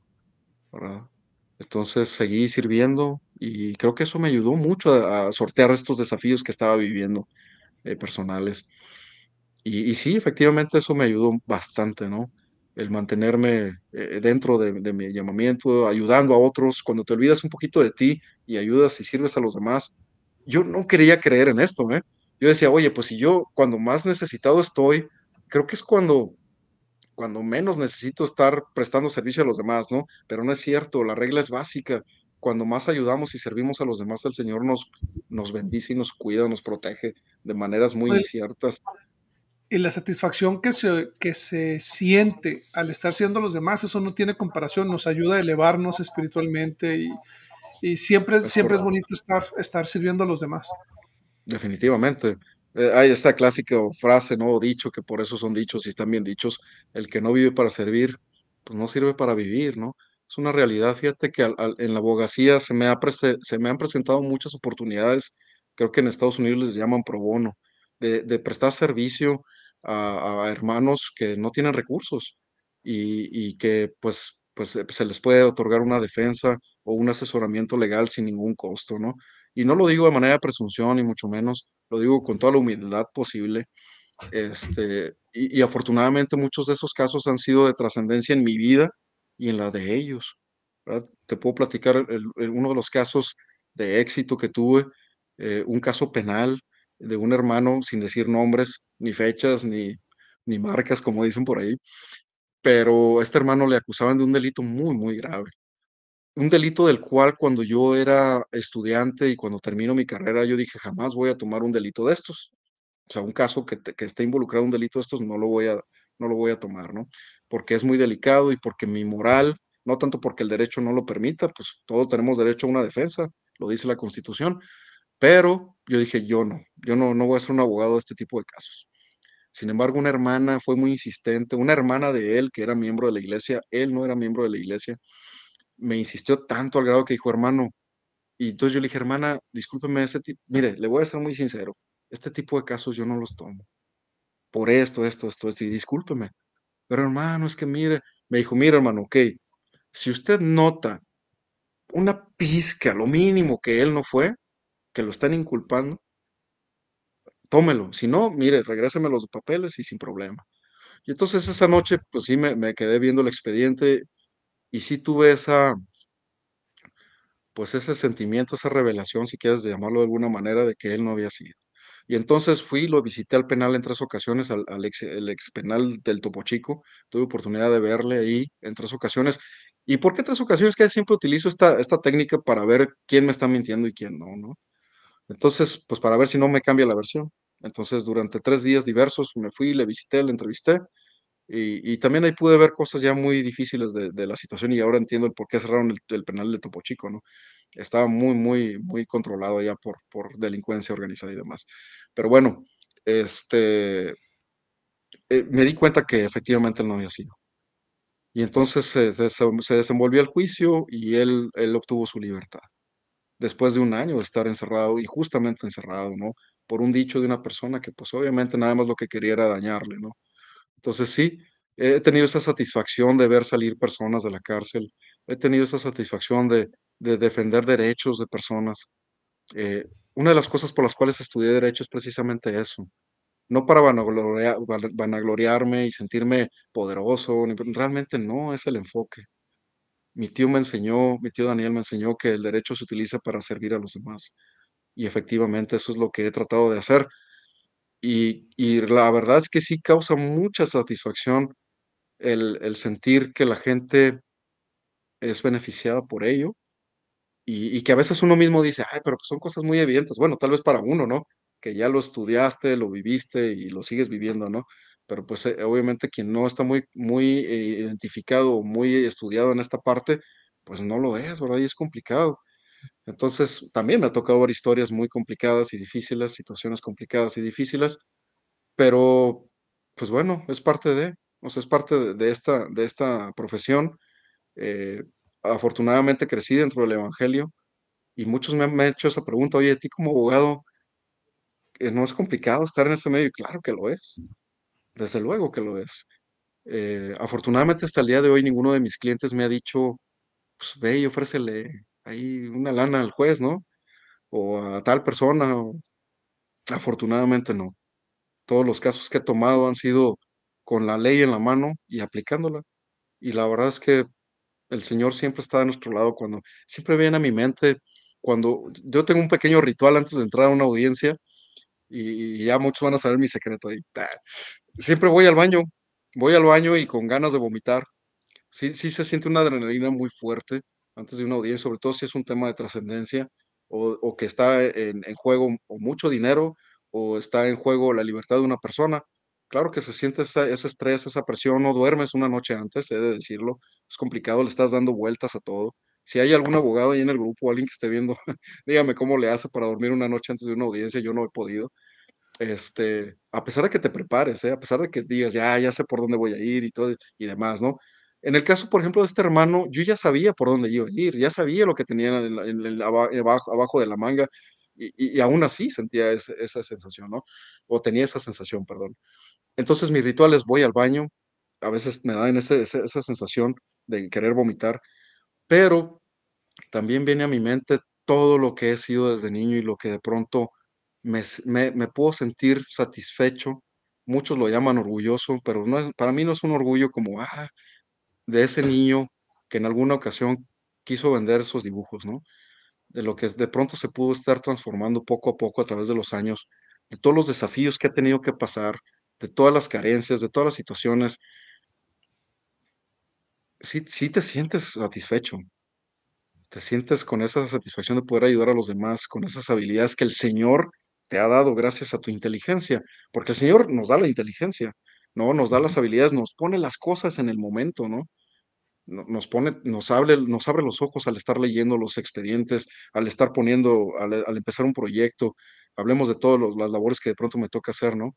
Entonces seguí sirviendo y creo que eso me ayudó mucho a, a sortear estos desafíos que estaba viviendo eh, personales. Y, y, sí, efectivamente eso me ayudó bastante, ¿no? El mantenerme eh, dentro de, de, mi llamamiento, ayudando a otros, cuando te olvidas un poquito de ti y ayudas y sirves a los demás. Yo no quería creer en esto, ¿eh? Yo decía, oye, pues si yo cuando más necesitado estoy, creo que es cuando cuando menos necesito estar prestando servicio a los demás, ¿no? Pero no es cierto, la regla es básica. Cuando más ayudamos y servimos a los demás, el Señor nos, nos bendice y nos cuida, nos protege de maneras muy pues, inciertas. Y la satisfacción que se, que se siente al estar sirviendo a los demás, eso no tiene comparación, nos ayuda a elevarnos espiritualmente y, y siempre, es, siempre es bonito estar, estar sirviendo a los demás. Definitivamente. Eh, hay esta clásica frase, ¿no? Dicho, que por eso son dichos y están bien dichos, el que no vive para servir, pues no sirve para vivir, ¿no? Es una realidad, fíjate que al, al, en la abogacía se me, ha se me han presentado muchas oportunidades, creo que en Estados Unidos les llaman pro bono, de, de prestar servicio a, hermanos que no tienen recursos y, que pues, pues se les puede otorgar una defensa o un asesoramiento legal sin ningún costo, ¿no? Y no lo digo de manera de presunción, ni mucho menos, lo digo con toda la humildad posible. Este, y, afortunadamente muchos de esos casos han sido de trascendencia en mi vida y en la de ellos. Te puedo platicar uno de los casos de éxito que tuve, eh, un caso penal de un hermano, sin decir nombres, ni fechas, ni ni marcas, como dicen por ahí, pero a este hermano le acusaban de un delito muy, muy grave. Un delito del cual cuando yo era estudiante y cuando termino mi carrera, yo dije: "Jamás voy a tomar un delito de estos". O sea, un caso que que esté involucrado un delito de estos, no lo voy a no lo voy a tomar, ¿no? Porque es muy delicado y porque mi moral, no tanto porque el derecho no lo permita, pues todos tenemos derecho a una defensa, lo dice la Constitución, pero yo dije: "Yo no, yo no no voy a ser un abogado de este tipo de casos". Sin embargo, una hermana fue muy insistente, una hermana de él, que era miembro de la iglesia, él no era miembro de la iglesia, me insistió tanto al grado que dijo: "Hermano", y entonces yo le dije: "Hermana, discúlpeme, ese tipo mire, le voy a ser muy sincero, este tipo de casos yo no los tomo, por esto, esto, esto, esto, y discúlpeme, pero hermano, es que mire", me dijo: "Mire, hermano, okey, si usted nota una pizca, lo mínimo que él no fue, que lo están inculpando, tómelo, si no, mire, regréseme los papeles y sin problema". Y entonces esa noche, pues sí me quedé viendo el expediente y sí tuve esa pues ese sentimiento, esa revelación, si quieres llamarlo de alguna manera, de que él no había sido. Y entonces fui, lo visité al penal en 3 ocasiones, al ex penal del Topo Chico, tuve oportunidad de verle ahí en 3 ocasiones. ¿Y por qué 3 ocasiones? Que siempre utilizo esta esta técnica para ver quién me está mintiendo y quién no, ¿no? Entonces, pues para ver si no me cambia la versión. Entonces, durante 3 días diversos me fui, le visité, le entrevisté, y y también ahí pude ver cosas ya muy difíciles de la situación, y ahora entiendo el por qué cerraron el penal de Topo Chico, ¿no? Estaba muy, muy, muy controlado ya por por delincuencia organizada y demás. Pero bueno, este, eh, me di cuenta que efectivamente él no había sido. Y entonces se se se desenvolvió el juicio y él él obtuvo su libertad, después de un año de estar encerrado, injustamente encerrado, ¿no? Por un dicho de una persona que, pues, obviamente nada más lo que quería era dañarle, ¿no? Entonces sí, he tenido esa satisfacción de ver salir personas de la cárcel, he tenido esa satisfacción de de defender derechos de personas. Eh, una de las cosas por las cuales estudié derecho es precisamente eso, no para vanagloria vana vanagloriarme y sentirme poderoso, realmente no es el enfoque. Mi tío me enseñó, mi tío Daniel me enseñó que el derecho se utiliza para servir a los demás, y efectivamente eso es lo que he tratado de hacer. Y y la verdad es que sí causa mucha satisfacción el el sentir que la gente es beneficiada por ello, y y que a veces uno mismo dice: "Ay, pero, son cosas muy evidentes". Bueno, tal vez para uno, ¿no? Que ya lo estudiaste, lo viviste y lo sigues viviendo, ¿no? Pero, pues, eh, obviamente quien no está muy muy i identificado o muy estudiado en esta parte, pues no lo es, ¿verdad? Y es complicado. Entonces, también me ha tocado ver historias muy complicadas y difíciles, situaciones complicadas y difíciles, pero, pues bueno, es parte de, o sea, es parte de de esta de esta profesión. Eh, afortunadamente crecí dentro del evangelio y muchos me han me han hecho esa pregunta: "Oye, ti como abogado" "¿que no es complicado estar en ese medio?". Y claro que lo es, desde luego que lo es. Eh, afortunadamente, hasta el día de hoy, ninguno de mis clientes me ha dicho: "Pues ve y ofrécele ahí una lana al juez, ¿no? O a tal persona", afortunadamente no. Todos los casos que he tomado han sido con la ley en la mano y aplicándola. Y la verdad es que el Señor siempre está de nuestro lado cuando siempre viene a mi mente cuando yo tengo un pequeño ritual antes de entrar a una audiencia, y y ya muchos van a saber mi secreto ahí. Siempre voy al baño, voy al baño y con ganas de vomitar. Sí sí se siente una adrenalina muy fuerte antes de una audiencia, sobre todo si es un tema de trascendencia, o o que está en en juego o mucho dinero, o está en juego la libertad de una persona. Claro que se siente esa ese estrés, esa presión, no duermes una noche antes, he de decirlo, es complicado, le estás dando vueltas a todo. Si hay algún abogado ahí en el grupo, alguien que esté viendo, dígame cómo le hace para dormir una noche antes de una audiencia, yo no he podido. Este, a pesar de que te prepares, ¿eh? A pesar de que digas: "Ya ya sé por dónde voy a ir", y todo y demás, ¿no? En el caso, por ejemplo, de este hermano, yo ya sabía por dónde iba a ir, ya sabía lo que tenía en en abajo abajo de la manga, y y y aún así sentía ese esa sensación, ¿no? O tenía esa sensación, perdón. Entonces, mi ritual es voy al baño, a veces me dan ese ese esa sensación de querer vomitar, pero también viene a mi mente todo lo que he sido desde niño y lo que de pronto me me me puedo sentir satisfecho. Muchos lo llaman orgulloso, pero no es para mí no es un orgullo como, ah, de ese niño que en alguna ocasión quiso vender esos dibujos, ¿no? De lo que de pronto se pudo estar transformando poco a poco a través de los años, de todos los desafíos que ha tenido que pasar, de todas las carencias, de todas las situaciones. Sí, sí te sientes satisfecho. Te sientes con esa satisfacción de poder ayudar a los demás, con esas habilidades que el Señor te ha dado gracias a tu inteligencia, porque el Señor nos da la inteligencia, ¿no? Nos da las habilidades, nos pone las cosas en el momento, ¿no? nos pone, nos abre, nos abre los ojos al estar leyendo los expedientes, al estar poniendo, al, empezar un proyecto. Hablemos de todas las labores que de pronto me toca hacer, ¿no?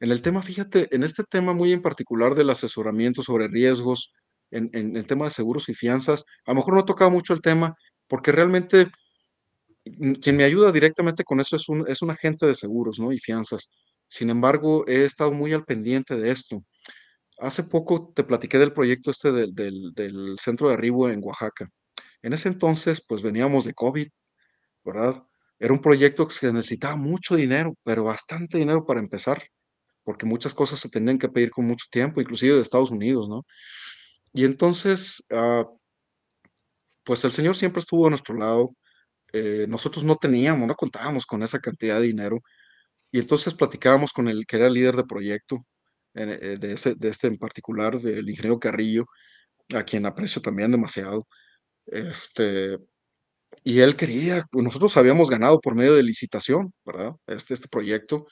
En el tema, fíjate, en este tema muy en particular del asesoramiento sobre riesgos, en, el tema de seguros y fianzas, a lo mejor no he tocado mucho el tema, porque realmente mm, quien me ayuda directamente con eso es un, es un agente de seguros, ¿no? Y fianzas. Sin embargo, he estado muy al pendiente de esto. Hace poco te platiqué del proyecto este del, del, centro de arribo en Oaxaca. En ese entonces, pues veníamos de COVID, ¿verdad? Era un proyecto que necesitaba mucho dinero, pero bastante dinero para empezar, porque muchas cosas se tenían que pedir con mucho tiempo, inclusive de Estados Unidos, ¿no? Y entonces, ah, pues el Señor siempre estuvo a nuestro lado. Eh, nosotros no teníamos, no contábamos con esa cantidad de dinero. Y entonces platicábamos con el que era líder de proyecto eh, de, ese, de este en particular, del ingeniero Carrillo, a quien aprecio también demasiado. Este, y él quería, pues, nosotros habíamos ganado por medio de licitación, ¿verdad? Este, este proyecto.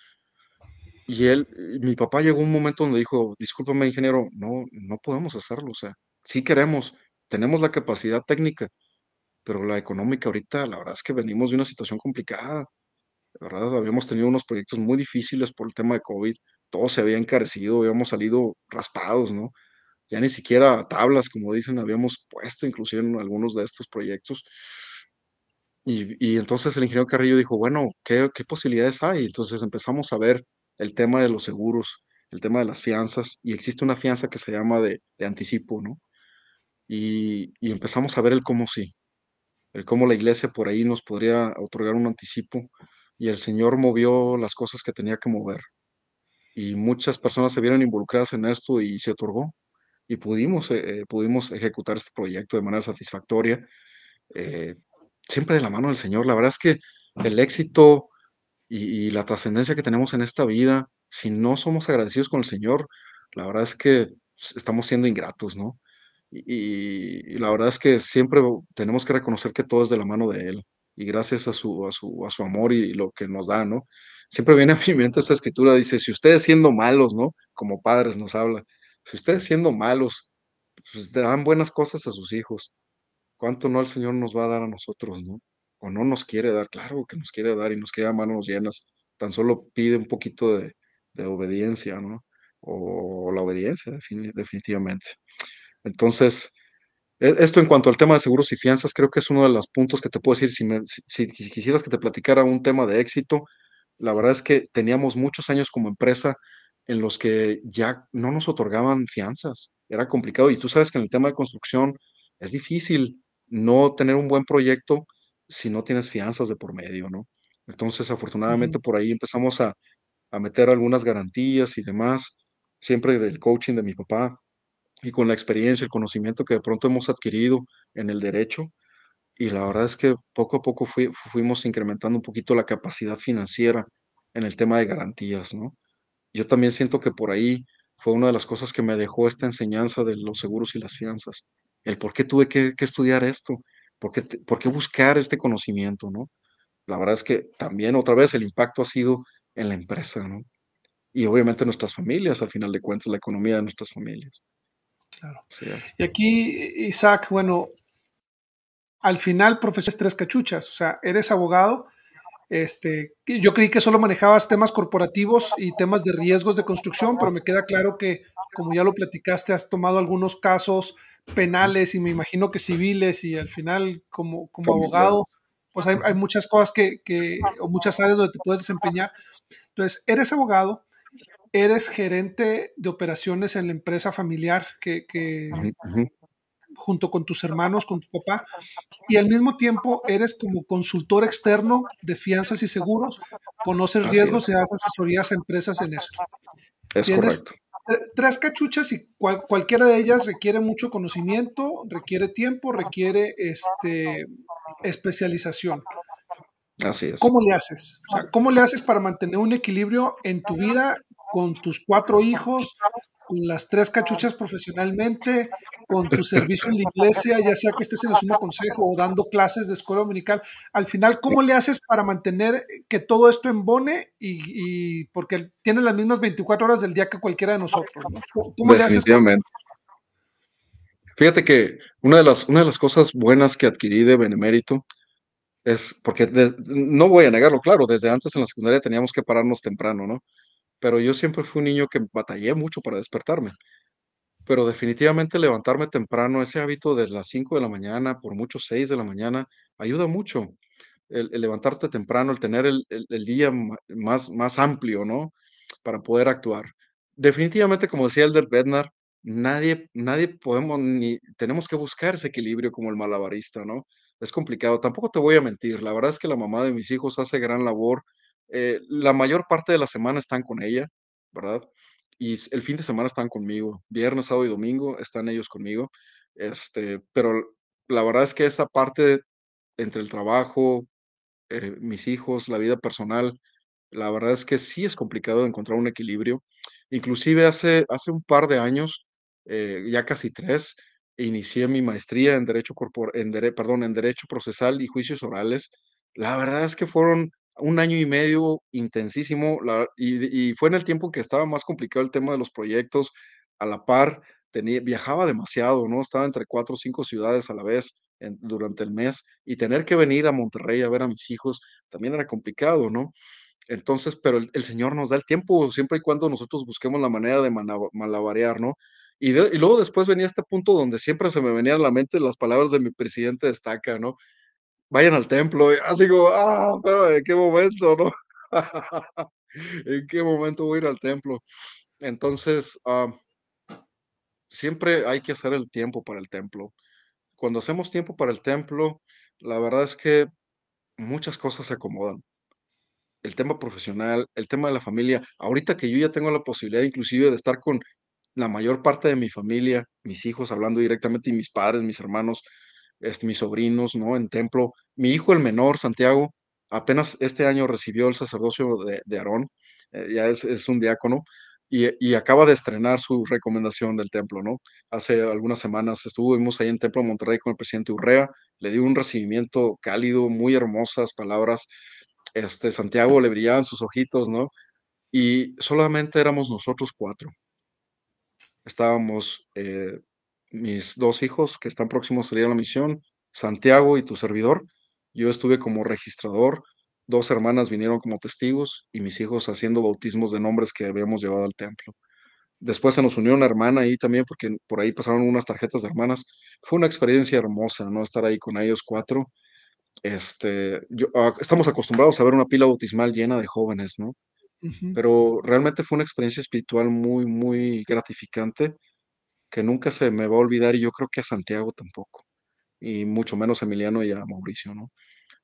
Y él, mi papá llegó un momento donde dijo, discúlpame, ingeniero, no, no podemos hacerlo, o sea, sí queremos, tenemos la capacidad técnica, pero la económica ahorita, la verdad es que venimos de una situación complicada, ¿verdad? Habíamos tenido unos proyectos muy difíciles por el tema de COVID, todo se había encarecido, habíamos salido raspados, ¿no? Ya ni siquiera tablas, como dicen, habíamos puesto inclusive en algunos de estos proyectos. Y, entonces el ingeniero Carrillo dijo, bueno, ¿qué, ¿qué, posibilidades hay? Entonces empezamos a ver el tema de los seguros, el tema de las fianzas, y existe una fianza que se llama de, de anticipo, ¿no? Y, y, empezamos a ver el cómo sí, el cómo la iglesia por ahí nos podría otorgar un anticipo, y el Señor movió las cosas que tenía que mover y muchas personas se vieron involucradas en esto y se otorgó y pudimos, eh, pudimos ejecutar este proyecto de manera satisfactoria, eh, siempre de la mano del Señor. La verdad es que el éxito y, la trascendencia que tenemos en esta vida, si no somos agradecidos con el Señor, la verdad es que estamos siendo ingratos, ¿no? Y, la verdad es que siempre tenemos que reconocer que todo es de la mano de Él y gracias a su, a su, a su amor y lo que nos da, ¿no? siempre viene a mi mente esta escritura, dice, si ustedes siendo malos, ¿no? Como padres nos habla, si ustedes siendo malos, pues dan buenas cosas a sus hijos, ¿cuánto no el Señor nos va a dar a nosotros, ¿no? O no nos quiere dar, claro que nos quiere dar y nos quiere a manos llenas, tan solo pide un poquito de, obediencia, ¿no? O, la obediencia, definitivamente. Entonces, esto en cuanto al tema de seguros y fianzas, creo que es uno de los puntos que te puedo decir, si, si quisieras que te platicara un tema de éxito, la verdad es que teníamos muchos años como empresa en los que ya no nos otorgaban fianzas. Era complicado y tú sabes que en el tema de construcción es difícil no tener un buen proyecto si no tienes fianzas de por medio, ¿no? Entonces, afortunadamente por ahí empezamos a, a meter algunas garantías y demás, siempre del coaching de mi papá y con la experiencia, el conocimiento que de pronto hemos adquirido en el derecho, y la verdad es que poco a poco fuimos incrementando un poquito la capacidad financiera en el tema de garantías, ¿no? Yo también siento que por ahí fue una de las cosas que me dejó esta enseñanza de los seguros y las fianzas. El por qué tuve que, estudiar esto, por qué, por qué buscar este conocimiento, ¿no? La verdad es que también otra vez el impacto ha sido en la empresa, ¿no? Y obviamente nuestras familias, al final de cuentas, la economía de nuestras familias. Claro. Y aquí, Isaac, bueno, al final profesores tres cachuchas, o sea, eres abogado. Este, yo creí que solo manejabas temas corporativos y temas de riesgos de construcción, pero me queda claro que, como ya lo platicaste, has tomado algunos casos penales y me imagino que civiles y al final como, como abogado, pues hay, muchas cosas que, o muchas áreas donde te puedes desempeñar. Entonces, eres abogado, eres gerente de operaciones en la empresa familiar que, junto con tus hermanos, con tu papá, y al mismo tiempo eres como consultor externo de fianzas y seguros, conoces riesgos y das asesorías a empresas en esto. Es tienes, correcto. tres cachuchas y cualquiera de ellas requiere mucho conocimiento, requiere tiempo, requiere este, especialización. Así es. ¿Cómo le haces? O sea, ¿cómo le haces para mantener un equilibrio en tu vida con tus cuatro hijos, con las tres cachuchas profesionalmente, con tu servicio en la iglesia, ya sea que estés en el sumo consejo o dando clases de escuela dominical. Al final, ¿cómo le haces para mantener que todo esto embone y, porque tiene las mismas 24 horas del día que cualquiera de nosotros? ¿Cómo le haces? Fíjate que una de, las, una de las cosas buenas que adquirí de Benemérito es porque no voy a negarlo, claro, desde antes en la secundaria teníamos que pararnos temprano, ¿no? Pero yo siempre fui un niño que batallé mucho para despertarme. Pero definitivamente levantarme temprano, ese hábito de las 5 de la mañana, por mucho 6 de la mañana, ayuda mucho. El, levantarte temprano, el tener el, día más, más amplio, ¿no? Para poder actuar. Definitivamente, como decía el del Bednar, nadie, nadie podemos ni tenemos que buscar ese equilibrio como el malabarista, ¿no? Es complicado. Tampoco te voy a mentir. La verdad es que la mamá de mis hijos hace gran labor. Eh, la mayor parte de la semana están con ella, ¿verdad? y el fin de semana están conmigo. Viernes, sábado y domingo están ellos conmigo. Este, pero la verdad es que esa parte entre el trabajo, eh, mis hijos, la vida personal, la verdad es que sí es complicado encontrar un equilibrio. Inclusive hace, hace un par de años, eh, ya casi tres, inicié mi maestría en derecho corpor en perdón, en derecho procesal y juicios orales. La verdad es que fueron un año y medio intensísimo, y, fue en el tiempo que estaba más complicado el tema de los proyectos, a la par, tenía, viajaba demasiado, ¿no? Estaba entre cuatro o cinco ciudades a la vez durante el mes, y tener que venir a Monterrey a ver a mis hijos también era complicado, ¿no? Entonces, pero el, Señor nos da el tiempo siempre y cuando nosotros busquemos la manera de malabarear, ¿no? Y, luego después venía este punto donde siempre se me venían a la mente las palabras de mi presidente destaca, ¿no? Vayan al templo. Así como, ah, pero ¿en qué momento, no? ¿En qué momento voy a ir al templo? Entonces, siempre hay que hacer el tiempo para el templo. Cuando hacemos tiempo para el templo, la verdad es que muchas cosas se acomodan. El tema profesional, el tema de la familia. Ahorita que yo ya tengo la posibilidad inclusive de estar con la mayor parte de mi familia, mis hijos hablando directamente y mis padres, mis hermanos, este, mis sobrinos, ¿no? En templo. Mi hijo, el menor, Santiago, apenas este año recibió el sacerdocio de, Aarón, eh, ya es, un diácono, y, acaba de estrenar su recomendación del templo, ¿no? Hace algunas semanas estuvimos ahí en Templo de Monterrey con el presidente Urrea, le dio un recibimiento cálido, muy hermosas palabras. Este, Santiago le brillaban sus ojitos, ¿no? Y solamente éramos nosotros cuatro. Estábamos eh, mis dos hijos que están próximos a salir a la misión, Santiago y tu servidor. Yo estuve como registrador, dos hermanas vinieron como testigos y mis hijos haciendo bautismos de nombres que habíamos llevado al templo. Después se nos unió una hermana ahí también, porque por ahí pasaron unas tarjetas de hermanas. Fue una experiencia hermosa, ¿no? Estar ahí con ellos cuatro. Este, yo, ah, estamos acostumbrados a ver una pila bautismal llena de jóvenes, ¿no? Pero realmente fue una experiencia espiritual muy, muy gratificante que nunca se me va a olvidar y yo creo que a Santiago tampoco, y mucho menos a Emiliano y a Mauricio, ¿no?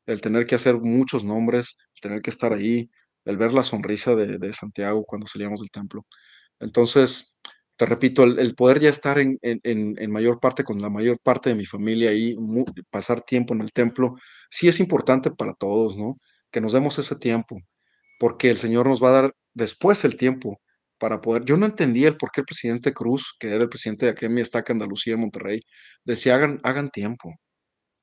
El tener que hacer muchos nombres, tener que estar ahí, el ver la sonrisa de, Santiago cuando salíamos del templo. Entonces, te repito, el, poder ya estar en, mayor parte con la mayor parte de mi familia ahí, pasar tiempo en el templo, sí es importante para todos, ¿no? Que nos demos ese tiempo, porque el Señor nos va a dar después el tiempo para poder. Yo no entendía el por qué el presidente Cruz, que era el presidente de Academia Estaca Andalucía, Monterrey, decía hagan, hagan tiempo.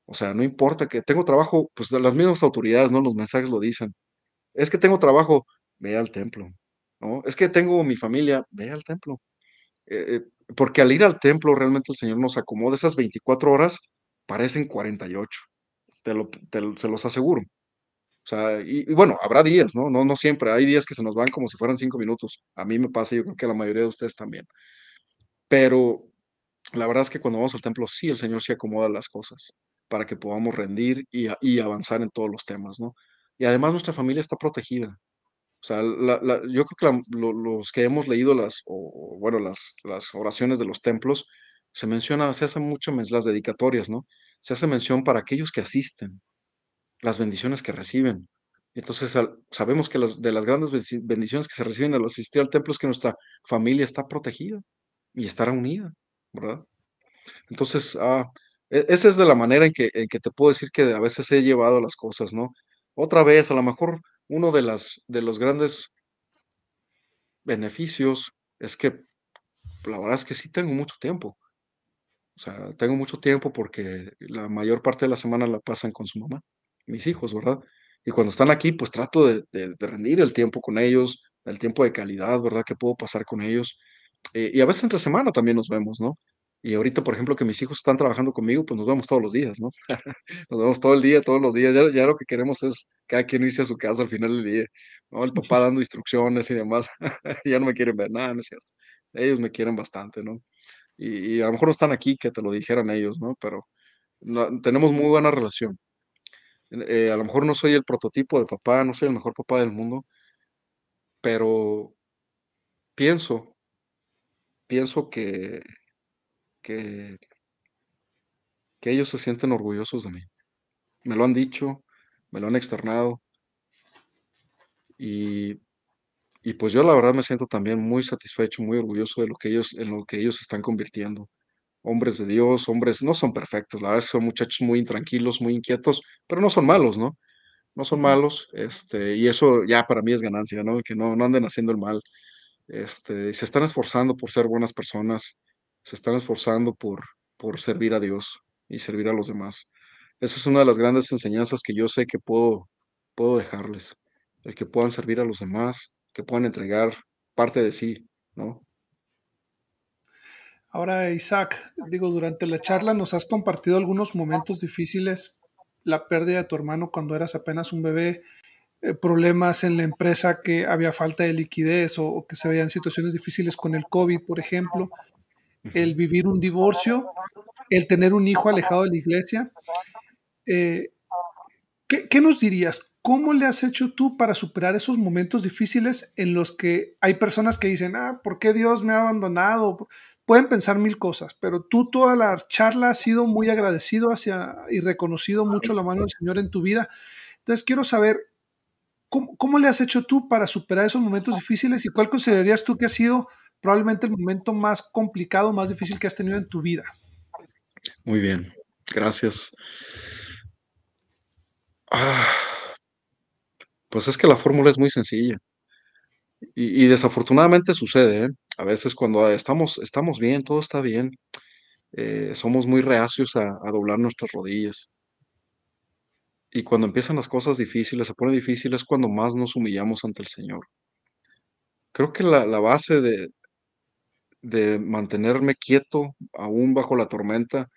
O sea, no importa que tengo trabajo, pues las mismas autoridades, ¿no? Los mensajes lo dicen. Es que tengo trabajo, ve al templo. ¿no? Es que tengo mi familia, ve al templo. Eh, eh, porque al ir al templo realmente el Señor nos acomoda. Esas 24 horas parecen 48. Te lo, te, se los aseguro. Sea, y, bueno, habrá días, ¿no? ¿no? No siempre, hay días que se nos van como si fueran cinco minutos. A mí me pasa, yo creo que a la mayoría de ustedes también. Pero la verdad es que cuando vamos al templo, sí, el Señor se acomoda las cosas para que podamos rendir y, y avanzar en todos los temas, ¿no? Y además nuestra familia está protegida. O sea, yo creo que los que hemos leído las, o, bueno, las, las oraciones de los templos, se menciona, se hacen mucho las dedicatorias, ¿no? Se hace mención para aquellos que asisten, las bendiciones que reciben. Entonces, sabemos que las de las grandes bendici bendiciones que se reciben al asistir al templo es que nuestra familia está protegida y estará unida, ¿verdad? Entonces, ah, e esa es de la manera en que te puedo decir que a veces he llevado las cosas, ¿no? Otra vez, a lo mejor uno de los grandes beneficios es que, la verdad es que sí tengo mucho tiempo. O sea, tengo mucho tiempo porque la mayor parte de la semana la pasan con su mamá, mis hijos, ¿verdad? Y cuando están aquí, pues trato de de de rendir el tiempo con ellos, el tiempo de calidad, ¿verdad? Que puedo pasar con ellos. Eh, y a veces entre semana también nos vemos, ¿no? Y ahorita, por ejemplo, que mis hijos están trabajando conmigo, pues nos vemos todos los días, ¿no? Nos vemos todo el día, todos los días. Ya ya lo que queremos es cada quien irse a su casa al final del día, ¿no? El papá dando instrucciones y demás. Ya no me quieren ver. nada, no es cierto. Ellos me quieren bastante, ¿no? Y y a lo mejor no están aquí que te lo dijeran ellos, ¿no? Pero no tenemos muy buena relación. Eh, a lo mejor no soy el prototipo de papá, no soy el mejor papá del mundo, pero pienso pienso que que ellos se sienten orgullosos de mí. Me lo han dicho, me lo han externado y y pues yo la verdad me siento también muy satisfecho, muy orgulloso de lo que ellos en lo que ellos están convirtiendo. Hombres de Dios, hombres no son perfectos, la verdad es que son muchachos muy intranquilos, muy inquietos, pero no son malos, ¿no? No son malos, este, y eso ya para mí es ganancia, ¿no? Que no no anden haciendo el mal. Este, se están esforzando por ser buenas personas, se están esforzando por por servir a Dios y servir a los demás. Esa es una de las grandes enseñanzas que yo sé que puedo puedo dejarles, el que puedan servir a los demás, que puedan entregar parte de sí, ¿no? Ahora, Isaac, digo, durante la charla nos has compartido algunos momentos difíciles, la pérdida de tu hermano cuando eras apenas un bebé, eh, problemas en la empresa que había falta de liquidez o, o que se veían situaciones difíciles con el COVID, por ejemplo, el vivir un divorcio, el tener un hijo alejado de la iglesia. Eh, ¿qué, qué nos dirías? ¿Cómo le has hecho tú para superar esos momentos difíciles en los que hay personas que dicen, ah, ¿por qué Dios me ha abandonado? Pueden pensar mil cosas, pero tú toda la charla has sido muy agradecido hacia y reconocido mucho la mano del Señor en tu vida. Entonces quiero saber, ¿cómo, cómo le has hecho tú para superar esos momentos difíciles y cuál considerarías tú que ha sido probablemente el momento más complicado, más difícil que has tenido en tu vida? Muy bien, gracias. Ah, pues es que la fórmula es muy sencilla y desafortunadamente sucede, ¿eh? A veces cuando estamos estamos bien, todo está bien, eh, somos muy reacios a doblar nuestras rodillas. Y cuando empiezan las cosas difíciles, se pone difícil, es cuando más nos humillamos ante el Señor. Creo que la la base de de mantenerme quieto, aún bajo la tormenta,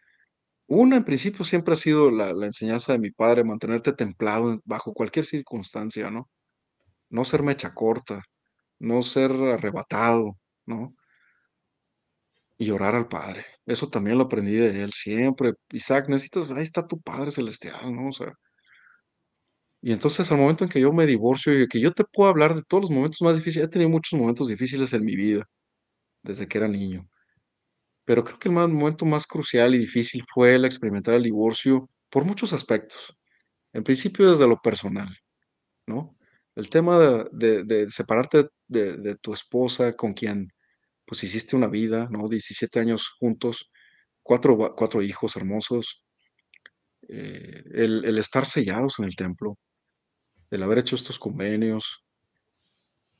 una, en principio, siempre ha sido la la enseñanza de mi padre, mantenerte templado bajo cualquier circunstancia, ¿no? No ser mecha corta, no ser arrebatado, ¿no? Y orar al Padre. Eso también lo aprendí de él siempre. Isaac, necesitas ahí está tu Padre celestial, ¿no? O sea, y entonces al momento en que yo me divorcio y que yo te puedo hablar de todos los momentos más difíciles, he tenido muchos momentos difíciles en mi vida desde que era niño, pero creo que el momento más crucial y difícil fue el experimentar el divorcio por muchos aspectos. En principio, desde lo personal, ¿no? El tema de de separarte de tu esposa con quien, pues, hiciste una vida, ¿no? 17 años juntos, 4 va 4 hijos hermosos, eh, el el estar sellados en el templo, el haber hecho estos convenios,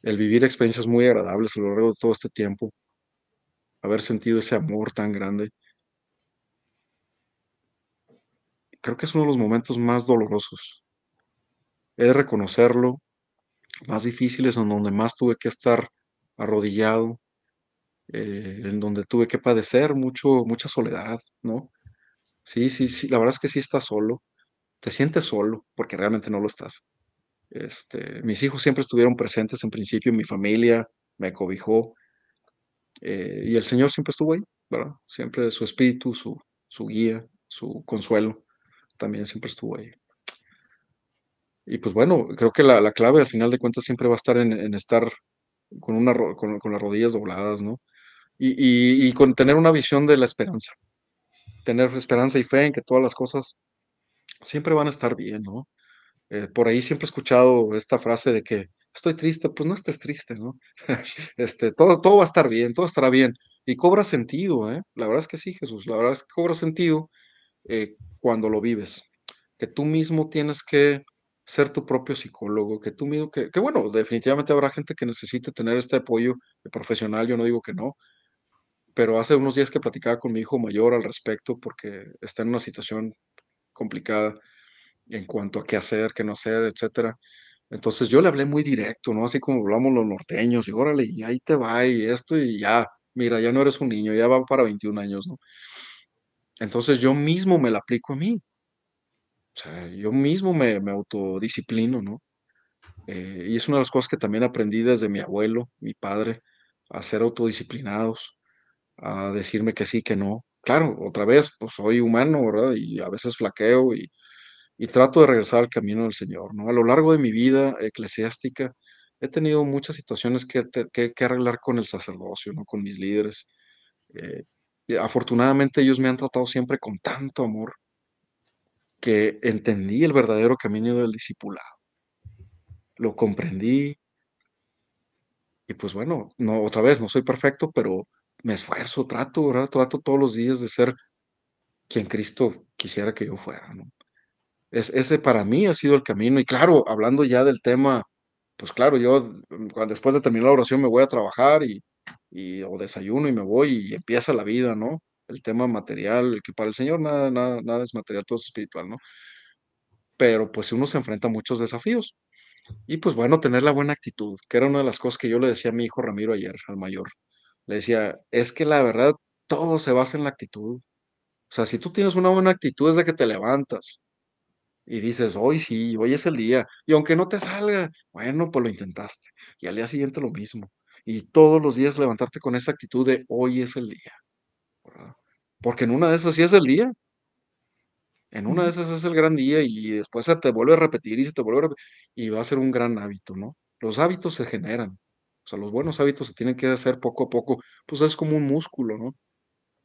el vivir experiencias muy agradables a lo largo de todo este tiempo, haber sentido ese amor tan grande, creo que es uno de los momentos más dolorosos. De reconocerlo, más difíciles, en donde más tuve que estar arrodillado, eh, en donde tuve que padecer mucho mucha soledad, ¿no? Sí, sí, sí, la verdad es que sí estás solo, te sientes solo, porque realmente no lo estás. Este, mis hijos siempre estuvieron presentes en principio, mi familia me cobijó, eh, y el Señor siempre estuvo ahí, ¿verdad? Siempre su espíritu, su su guía, su consuelo, también siempre estuvo ahí. Y pues bueno, creo que la la clave al final de cuentas siempre va a estar en en estar con una con con las rodillas dobladas, ¿no? Y y y con tener una visión de la esperanza, tener esperanza y fe en que todas las cosas siempre van a estar bien, ¿no? Eh, por ahí siempre he escuchado esta frase de que estoy triste, pues no estés triste, ¿no? este, todo, todo va a estar bien, todo estará bien. Y cobra sentido, ¿eh? La verdad es que sí, Jesús, la verdad es que cobra sentido eh, cuando lo vives. Que tú mismo tienes que ser tu propio psicólogo, que tú mismo, que, que bueno, definitivamente habrá gente que necesite tener este apoyo profesional, yo no digo que no, pero hace unos días que platicaba con mi hijo mayor al respecto porque está en una situación complicada en cuanto a qué hacer, qué no hacer, etcétera. Entonces yo le hablé muy directo, ¿no? Así como hablamos los norteños, y órale, y ahí te va, y esto, y ya, mira, ya no eres un niño, ya va para 21 años, ¿no? Entonces yo mismo me la aplico a mí. Yo mismo me, me autodisciplino, ¿no? Eh, y es una de las cosas que también aprendí desde mi abuelo, mi padre, a ser autodisciplinados, a decirme que sí, que no. Claro, otra vez, pues soy humano, ¿verdad? Y a veces flaqueo y, y trato de regresar al camino del Señor, ¿no? A lo largo de mi vida eclesiástica he tenido muchas situaciones que, te- que, arreglar con el sacerdocio, ¿no? Con mis líderes. Eh, afortunadamente ellos me han tratado siempre con tanto amor que entendí el verdadero camino del discipulado. Lo comprendí y pues bueno, no, otra vez, no soy perfecto, pero me esfuerzo, trato, ¿verdad? Trato todos los días de ser quien Cristo quisiera que yo fuera, ¿no? Es, ese para mí ha sido el camino. Y claro, hablando ya del tema, pues claro, yo mm, después de terminar la oración me voy a trabajar y o desayuno y me voy y empieza la vida, ¿no? El tema material, que para el Señor nada, nada, nada es material, todo es espiritual, ¿no? Pero pues uno se enfrenta a muchos desafíos. Y pues bueno, tener la buena actitud, que era una de las cosas que yo le decía a mi hijo Ramiro ayer, al mayor. Le decía, es que la verdad, todo se basa en la actitud. O sea, si tú tienes una buena actitud desde que te levantas, y dices, hoy sí, hoy es el día. Y aunque no te salga, bueno, pues lo intentaste. Y al día siguiente lo mismo. Y todos los días levantarte con esa actitud de hoy es el día, ¿verdad? Porque en una de esas sí es el día. En una de esas es el gran día y después se te vuelve a repetir y se te vuelve a repetir. Y va a ser un gran hábito, ¿no? Los hábitos se generan. O sea, los buenos hábitos se tienen que hacer poco a poco. Pues es como un músculo, ¿no?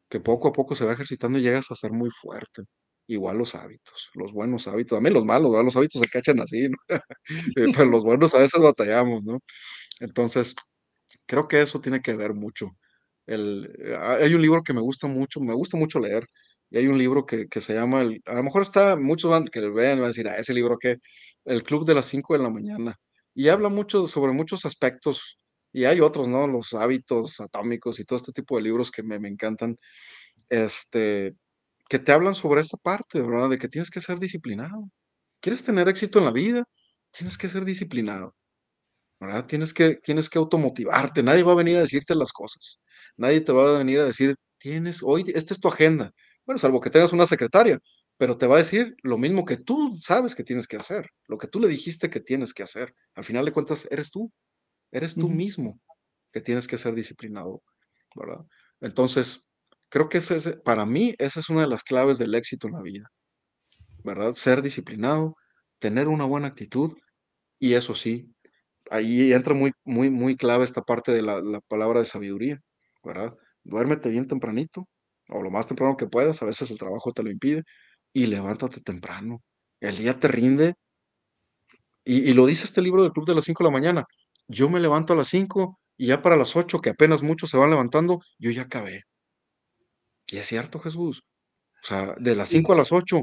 que poco a poco se va ejercitando y llegas a ser muy fuerte. Igual los hábitos, los buenos hábitos, también los malos, ¿verdad? Los hábitos se cachan así, ¿no? Eh, pero los buenos a veces batallamos, ¿no? Entonces, creo que eso tiene que ver mucho. El, eh, ha- hay un libro que me gusta mucho, me gusta mucho leer, y hay un libro que, que se llama, el- a lo mejor está, muchos van, que lo vean, van a decir, ah, ese libro que, El Club de las 5 de la mañana, y habla mucho sobre muchos aspectos, y hay otros, ¿no? Los hábitos atómicos y todo este tipo de libros que me, me encantan, este, que te hablan sobre esa parte, ¿verdad? De que tienes que ser disciplinado. ¿Quieres tener éxito en la vida? Tienes que ser disciplinado. ¿Verdad? Tienes que, tienes que automotivarte. Nadie va a venir a decirte las cosas. Nadie te va a venir a decir, tienes, hoy, esta es tu agenda. Bueno, salvo que tengas una secretaria, pero te va a decir lo mismo que tú sabes que tienes que hacer, lo que tú le dijiste que tienes que hacer. Al final de cuentas, eres tú, eres tú mismo que tienes que ser disciplinado, ¿verdad? Entonces, creo que ese, es- para mí, esa es una de las claves del éxito en la vida, ¿verdad? Ser disciplinado, tener una buena actitud y eso sí, ahí entra muy, muy, muy clave esta parte de la, la palabra de sabiduría, ¿verdad? Duérmete bien tempranito, o lo más temprano que puedas, a veces el trabajo te lo impide, y levántate temprano. El día te rinde, y, y lo dice este libro del Club de las 5 de la mañana. Yo me levanto a las 5 y ya para las 8 que apenas muchos se van levantando, yo ya acabé. Y es cierto, Jesús. O sea, de las Y 5 a las 8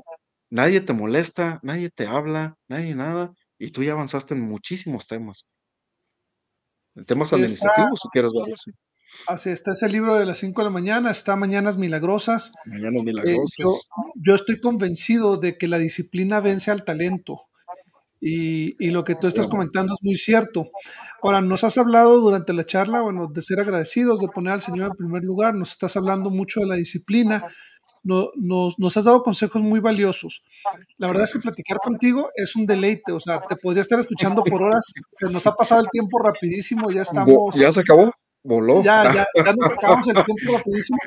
nadie te molesta, nadie te habla, nadie nada, y tú ya avanzaste en muchísimos temas. En temas sí, está, administrativos, si quieres verlo así. así está ese libro de las 5 de la mañana, está Mañanas Milagrosas. Mañanas Eh, yo, milagrosas. yo estoy convencido de que la disciplina vence al talento. Y, y lo que tú estás comentando es muy cierto. Ahora, nos has hablado durante la charla, bueno, de ser agradecidos, de poner al Señor en primer lugar, nos estás hablando mucho de la disciplina, no- nos, nos has dado consejos muy valiosos. La verdad es que platicar contigo es un deleite, o sea, te podría estar escuchando por horas, se nos ha pasado el tiempo rapidísimo, ya Vo- ¿Ya estamos, se acabó? Voló. ya, ya, ya nos acabamos el tiempo rapidísimo,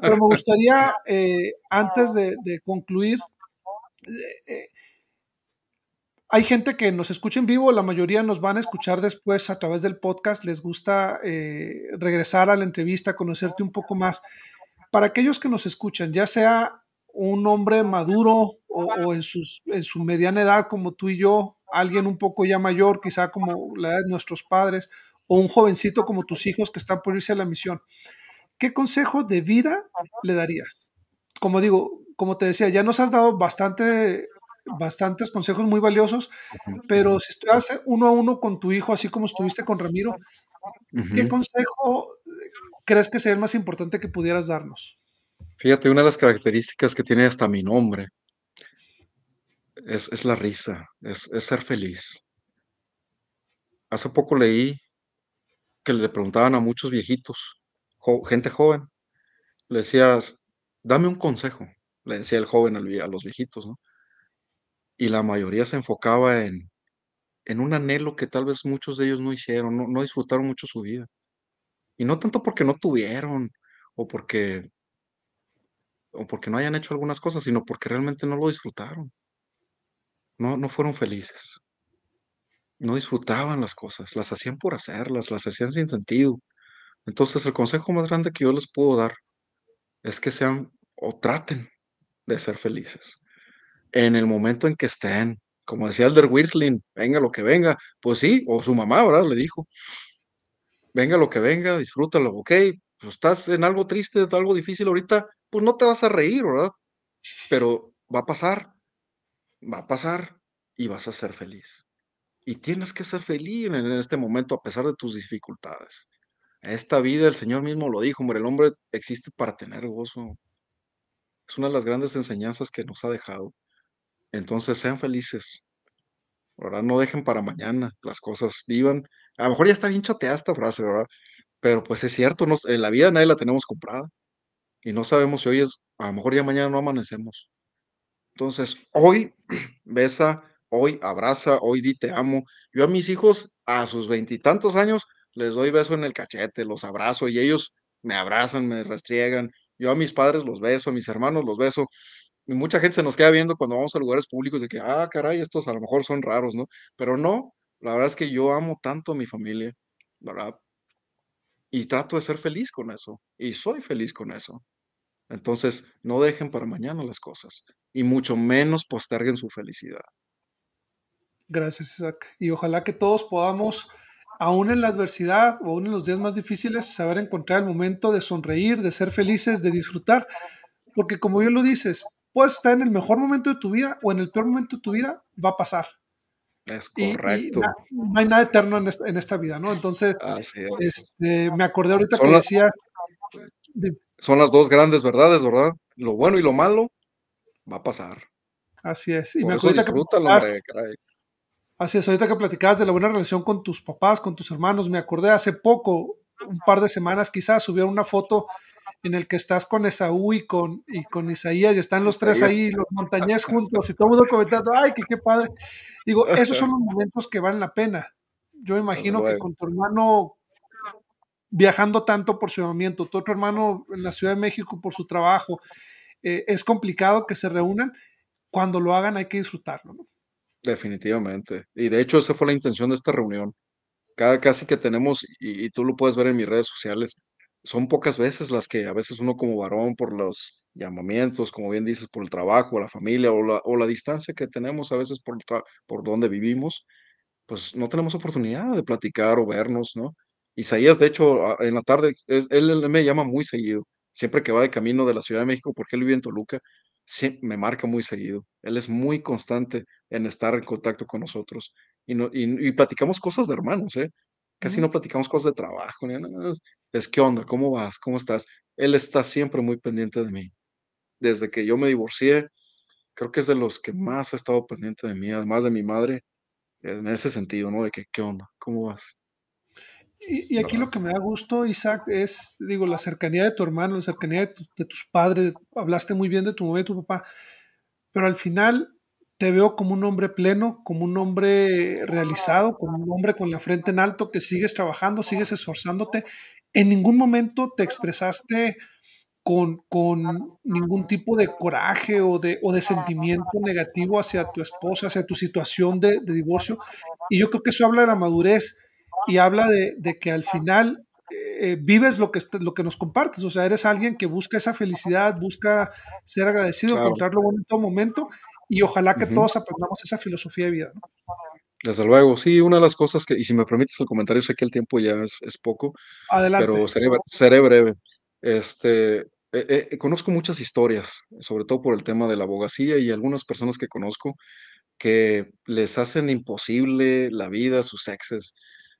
pero me gustaría, eh, antes de, de concluir, eh, hay gente que nos escucha en vivo, la mayoría nos van a escuchar después a través del podcast, les gusta eh, regresar a la entrevista, conocerte un poco más. Para aquellos que nos escuchan, ya sea un hombre maduro o, o en, sus, en, su mediana edad como tú y yo, alguien un poco ya mayor, quizá como la edad de nuestros padres, o un jovencito como tus hijos que están por irse a la misión, ¿qué consejo de vida le darías? Como digo, como te decía, ya nos has dado bastante, bastantes consejos muy valiosos, pero si estuvieras uno a uno con tu hijo, así como estuviste con Ramiro, ¿qué consejo crees que sería el más importante que pudieras darnos? Fíjate, una de las características que tiene hasta mi nombre es, la risa, es, es ser feliz. Hace poco leí que le preguntaban a muchos viejitos, gente joven, le decías, dame un consejo le decía el joven a los viejitos, ¿no? Y la mayoría se enfocaba en, en un anhelo que tal vez muchos de ellos no hicieron, no, no disfrutaron mucho su vida. Y no tanto porque no tuvieron o porque, o porque no hayan hecho algunas cosas, sino porque realmente no lo disfrutaron. No, no fueron felices. No disfrutaban las cosas, las hacían por hacerlas, las hacían sin sentido. Entonces el consejo más grande que yo les puedo dar es que sean o traten de ser felices. En el momento en que estén, como decía Elder Wirtling, venga lo que venga, pues sí, o su mamá, ¿verdad? Le dijo, venga lo que venga, disfrútalo, ok, pues estás en algo triste, algo difícil ahorita, pues no te vas a reír, ¿verdad? Pero va a pasar, va a pasar y vas a ser feliz. Y tienes que ser feliz en, este momento a pesar de tus dificultades. Esta vida, el Señor mismo lo dijo, hombre, el hombre existe para tener gozo, es una de las grandes enseñanzas que nos ha dejado. Entonces, sean felices. ¿Verdad? No dejen para mañana las cosas, vivan. A lo mejor ya está bien choteada esta frase, ¿verdad? Pero pues es cierto, en la vida nadie la tenemos comprada. Y no sabemos si hoy es, a lo mejor ya mañana no amanecemos. Entonces, hoy besa, hoy abraza, hoy di te amo. Yo a mis hijos, a sus veintitantos años, les doy beso en el cachete, los abrazo y ellos me abrazan, me restriegan. Yo a mis padres los beso, a mis hermanos los beso. Mucha gente se nos queda viendo cuando vamos a lugares públicos de que, ah, caray, estos a lo mejor son raros, ¿no? Pero no, la verdad es que yo amo tanto a mi familia, ¿verdad? Y trato de ser feliz con eso. Y soy feliz con eso. Entonces, no dejen para mañana las cosas. Y mucho menos posterguen su felicidad. Gracias, Isaac. Y ojalá que todos podamos aún en la adversidad o aún en los días más difíciles, saber encontrar el momento de sonreír, de ser felices, de disfrutar, porque como bien lo dices, puedes estar en el mejor momento de tu vida o en el peor momento de tu vida, va a pasar. Es correcto. no hay nada eterno en esta, vida, ¿no? Entonces, este, me acordé ahorita que decía... son las dos grandes verdades, ¿verdad? Lo bueno y lo malo va a pasar. Así es. Y me acordé que... Así es, ahorita que platicabas de la buena relación con tus papás, con tus hermanos, me acordé hace poco, un par de semanas quizás, subieron una foto en el que estás con Esaú y con, y con Isaías, y están los tres ahí, los montañés juntos, y todo el mundo comentando, ay, qué padre. Digo, esos son los momentos que valen la pena. Yo imagino que con tu hermano viajando tanto por su llamamiento, tu otro hermano en la Ciudad de México por su trabajo, eh, es complicado que se reúnan. Cuando lo hagan hay que disfrutarlo, ¿no? Definitivamente. Y de hecho, esa fue la intención de esta reunión. Cada casi que tenemos, y, tú lo puedes ver en mis redes sociales, son pocas veces las que a veces uno como varón por los llamamientos, como bien dices, por el trabajo, la familia o la, o la distancia que tenemos a veces por, por donde vivimos, pues no tenemos oportunidad de platicar o vernos, ¿no? Isaías, de hecho, en la tarde, es, él, él, me llama muy seguido, siempre que va de camino de la Ciudad de México, porque él vive en Toluca, sí, me marca muy seguido. Él es muy constante en estar en contacto con nosotros y, no, y, platicamos cosas de hermanos, ¿eh? Casi no platicamos cosas de trabajo. Es, ¿qué onda? ¿Cómo vas? ¿Cómo estás? Él está siempre muy pendiente de mí. Desde que yo me divorcié, creo que es de los que más ha estado pendiente de mí, además de mi madre, en ese sentido, ¿no? De que, ¿qué onda? ¿Cómo vas? Y, aquí lo que me da gusto, Isaac, es, digo, la cercanía de tu hermano, la cercanía de, tus padres. Hablaste muy bien de tu mamá y tu papá, pero al final te veo como un hombre pleno, como un hombre realizado, como un hombre con la frente en alto, que sigues trabajando, sigues esforzándote. En ningún momento te expresaste con, con ningún tipo de coraje o de, o de, sentimiento negativo hacia tu esposa, hacia tu situación de, de divorcio. Y yo creo que eso habla de la madurez y habla de, que al final eh, vives lo que, lo que nos compartes, o sea, eres alguien que busca esa felicidad, busca ser agradecido, encontrarlo en todo momento y ojalá que todos aprendamos esa filosofía de vida. Desde luego, sí, una de las cosas que, y si me permites el comentario, sé que el tiempo ya es, es poco, pero Adelante. seré, bre- seré breve. Este, eh, eh, conozco muchas historias, sobre todo por el tema de la abogacía y algunas personas que conozco que les hacen imposible la vida a sus exes.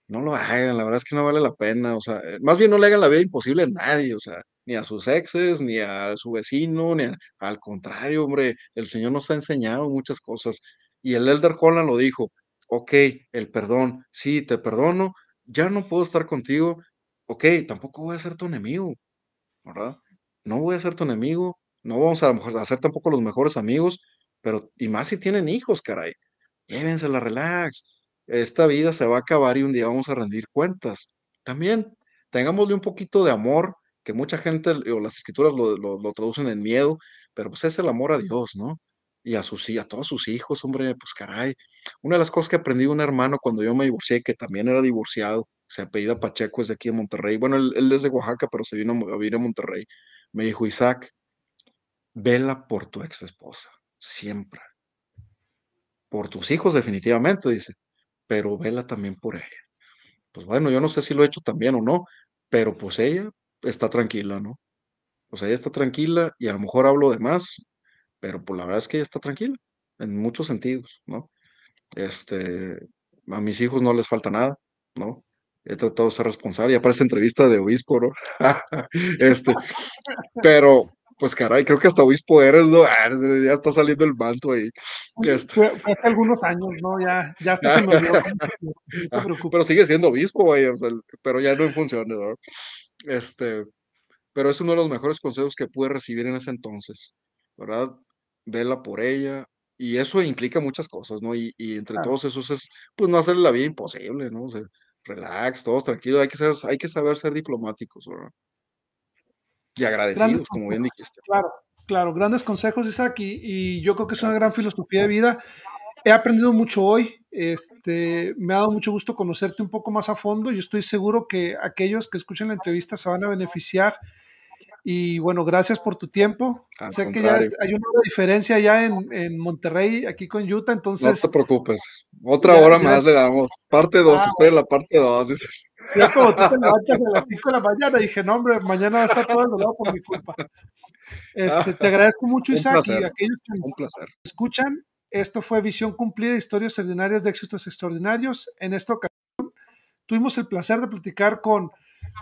No lo hagan, la verdad es que no vale la pena, o sea, eh, más bien no le hagan la vida imposible a nadie, o sea, ni a sus exes, ni a su vecino, ni a- al contrario, hombre, el Señor nos ha enseñado muchas cosas. Y el Elder Holland lo dijo, ok, el perdón, sí, te perdono, ya no puedo estar contigo, ok, tampoco voy a ser tu enemigo, ¿verdad? No voy a ser tu enemigo, no vamos a ser tampoco los mejores amigos, pero y más si tienen hijos, caray. Llévensela relax. Esta vida se va a acabar y un día vamos a rendir cuentas. También tengámosle un poquito de amor, que mucha gente o las escrituras lo, lo- lo traducen en miedo, pero pues es el amor a Dios, ¿no? Y a sus a todos sus hijos, hombre, pues caray. Una de las cosas que aprendí de un hermano cuando yo me divorcié, que también era divorciado, se apellida Pacheco, es de aquí de Monterrey. Bueno, él, es de Oaxaca, pero se vino a vivir a Monterrey. Me dijo, Isaac, vela por tu ex esposa, siempre. Por tus hijos, definitivamente, dice, pero vela también por ella. Pues bueno, yo no sé si lo he hecho también o no, pero pues ella está tranquila, ¿no? Sea, ella está tranquila y a lo mejor hablo de más, pero pues la verdad es que ella está tranquila, en muchos sentidos, ¿no? Este, a mis hijos no les falta nada, ¿no? He tratado de ser responsable, ya parece entrevista de obispo, ¿no? Este, pero, pues caray, creo que hasta obispo eres, ¿no? Ah, ya está saliendo el manto ahí. Este, Fue, fue hace algunos años, ¿no? Ya, ya hasta se me olvidó. No te ah, pero sigue siendo obispo, vaya, o sea, pero ya no en funciones, ¿no? Este, pero es uno de los mejores consejos que pude recibir en ese entonces, ¿verdad? Vela por ella, y eso implica muchas cosas, ¿no? Y, y entre Claro. todos esos es, pues, no hacerle la vida imposible, ¿no? O sea, relax, todos tranquilos, hay que ser, hay que saber ser diplomáticos, ¿verdad? Y Grandes agradecidos, como bien consejos, dijiste. claro, claro, grandes consejos, Isaac, y, y yo creo que es una gran Gracias. filosofía de vida. He aprendido mucho hoy, este, me ha dado mucho gusto conocerte un poco más a fondo. Yo estoy seguro que aquellos que escuchen la entrevista se van a beneficiar. Y bueno, gracias por tu tiempo. Al Sé que ya hay una diferencia ya en, en Monterrey, aquí con Utah, no te entonces preocupes. Otra ya, hora ya, más le damos. Parte 2, ah, espera la parte 2. ya como tú te levantas a las 5 de la mañana, dije, no, hombre, mañana va a estar todo desvelado por mi culpa. Este, te agradezco mucho, Un Isaac, y aquellos que un placer. escuchan. Esto fue Visión Cumplida, historias ordinarias de éxitos extraordinarios. En esta ocasión tuvimos el placer de platicar con,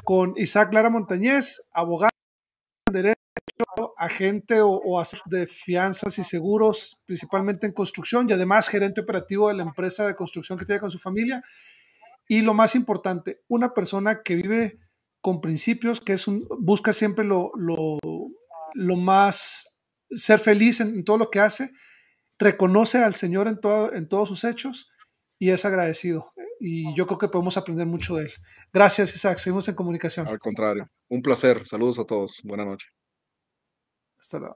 con Isaac Lara Montañez, abogado derecho, agente o, o asesor de fianzas y seguros, principalmente en construcción y además gerente operativo de la empresa de construcción que tiene con su familia. Y lo más importante, una persona que vive con principios, que es un, busca siempre lo, lo, más, ser feliz en, en todo lo que hace reconoce al Señor en, en todos sus hechos y es agradecido. Y yo creo que podemos aprender mucho de él. Gracias, Isaac. Seguimos en comunicación. Al contrario, un placer. Saludos a todos. Buenas noches. Hasta luego.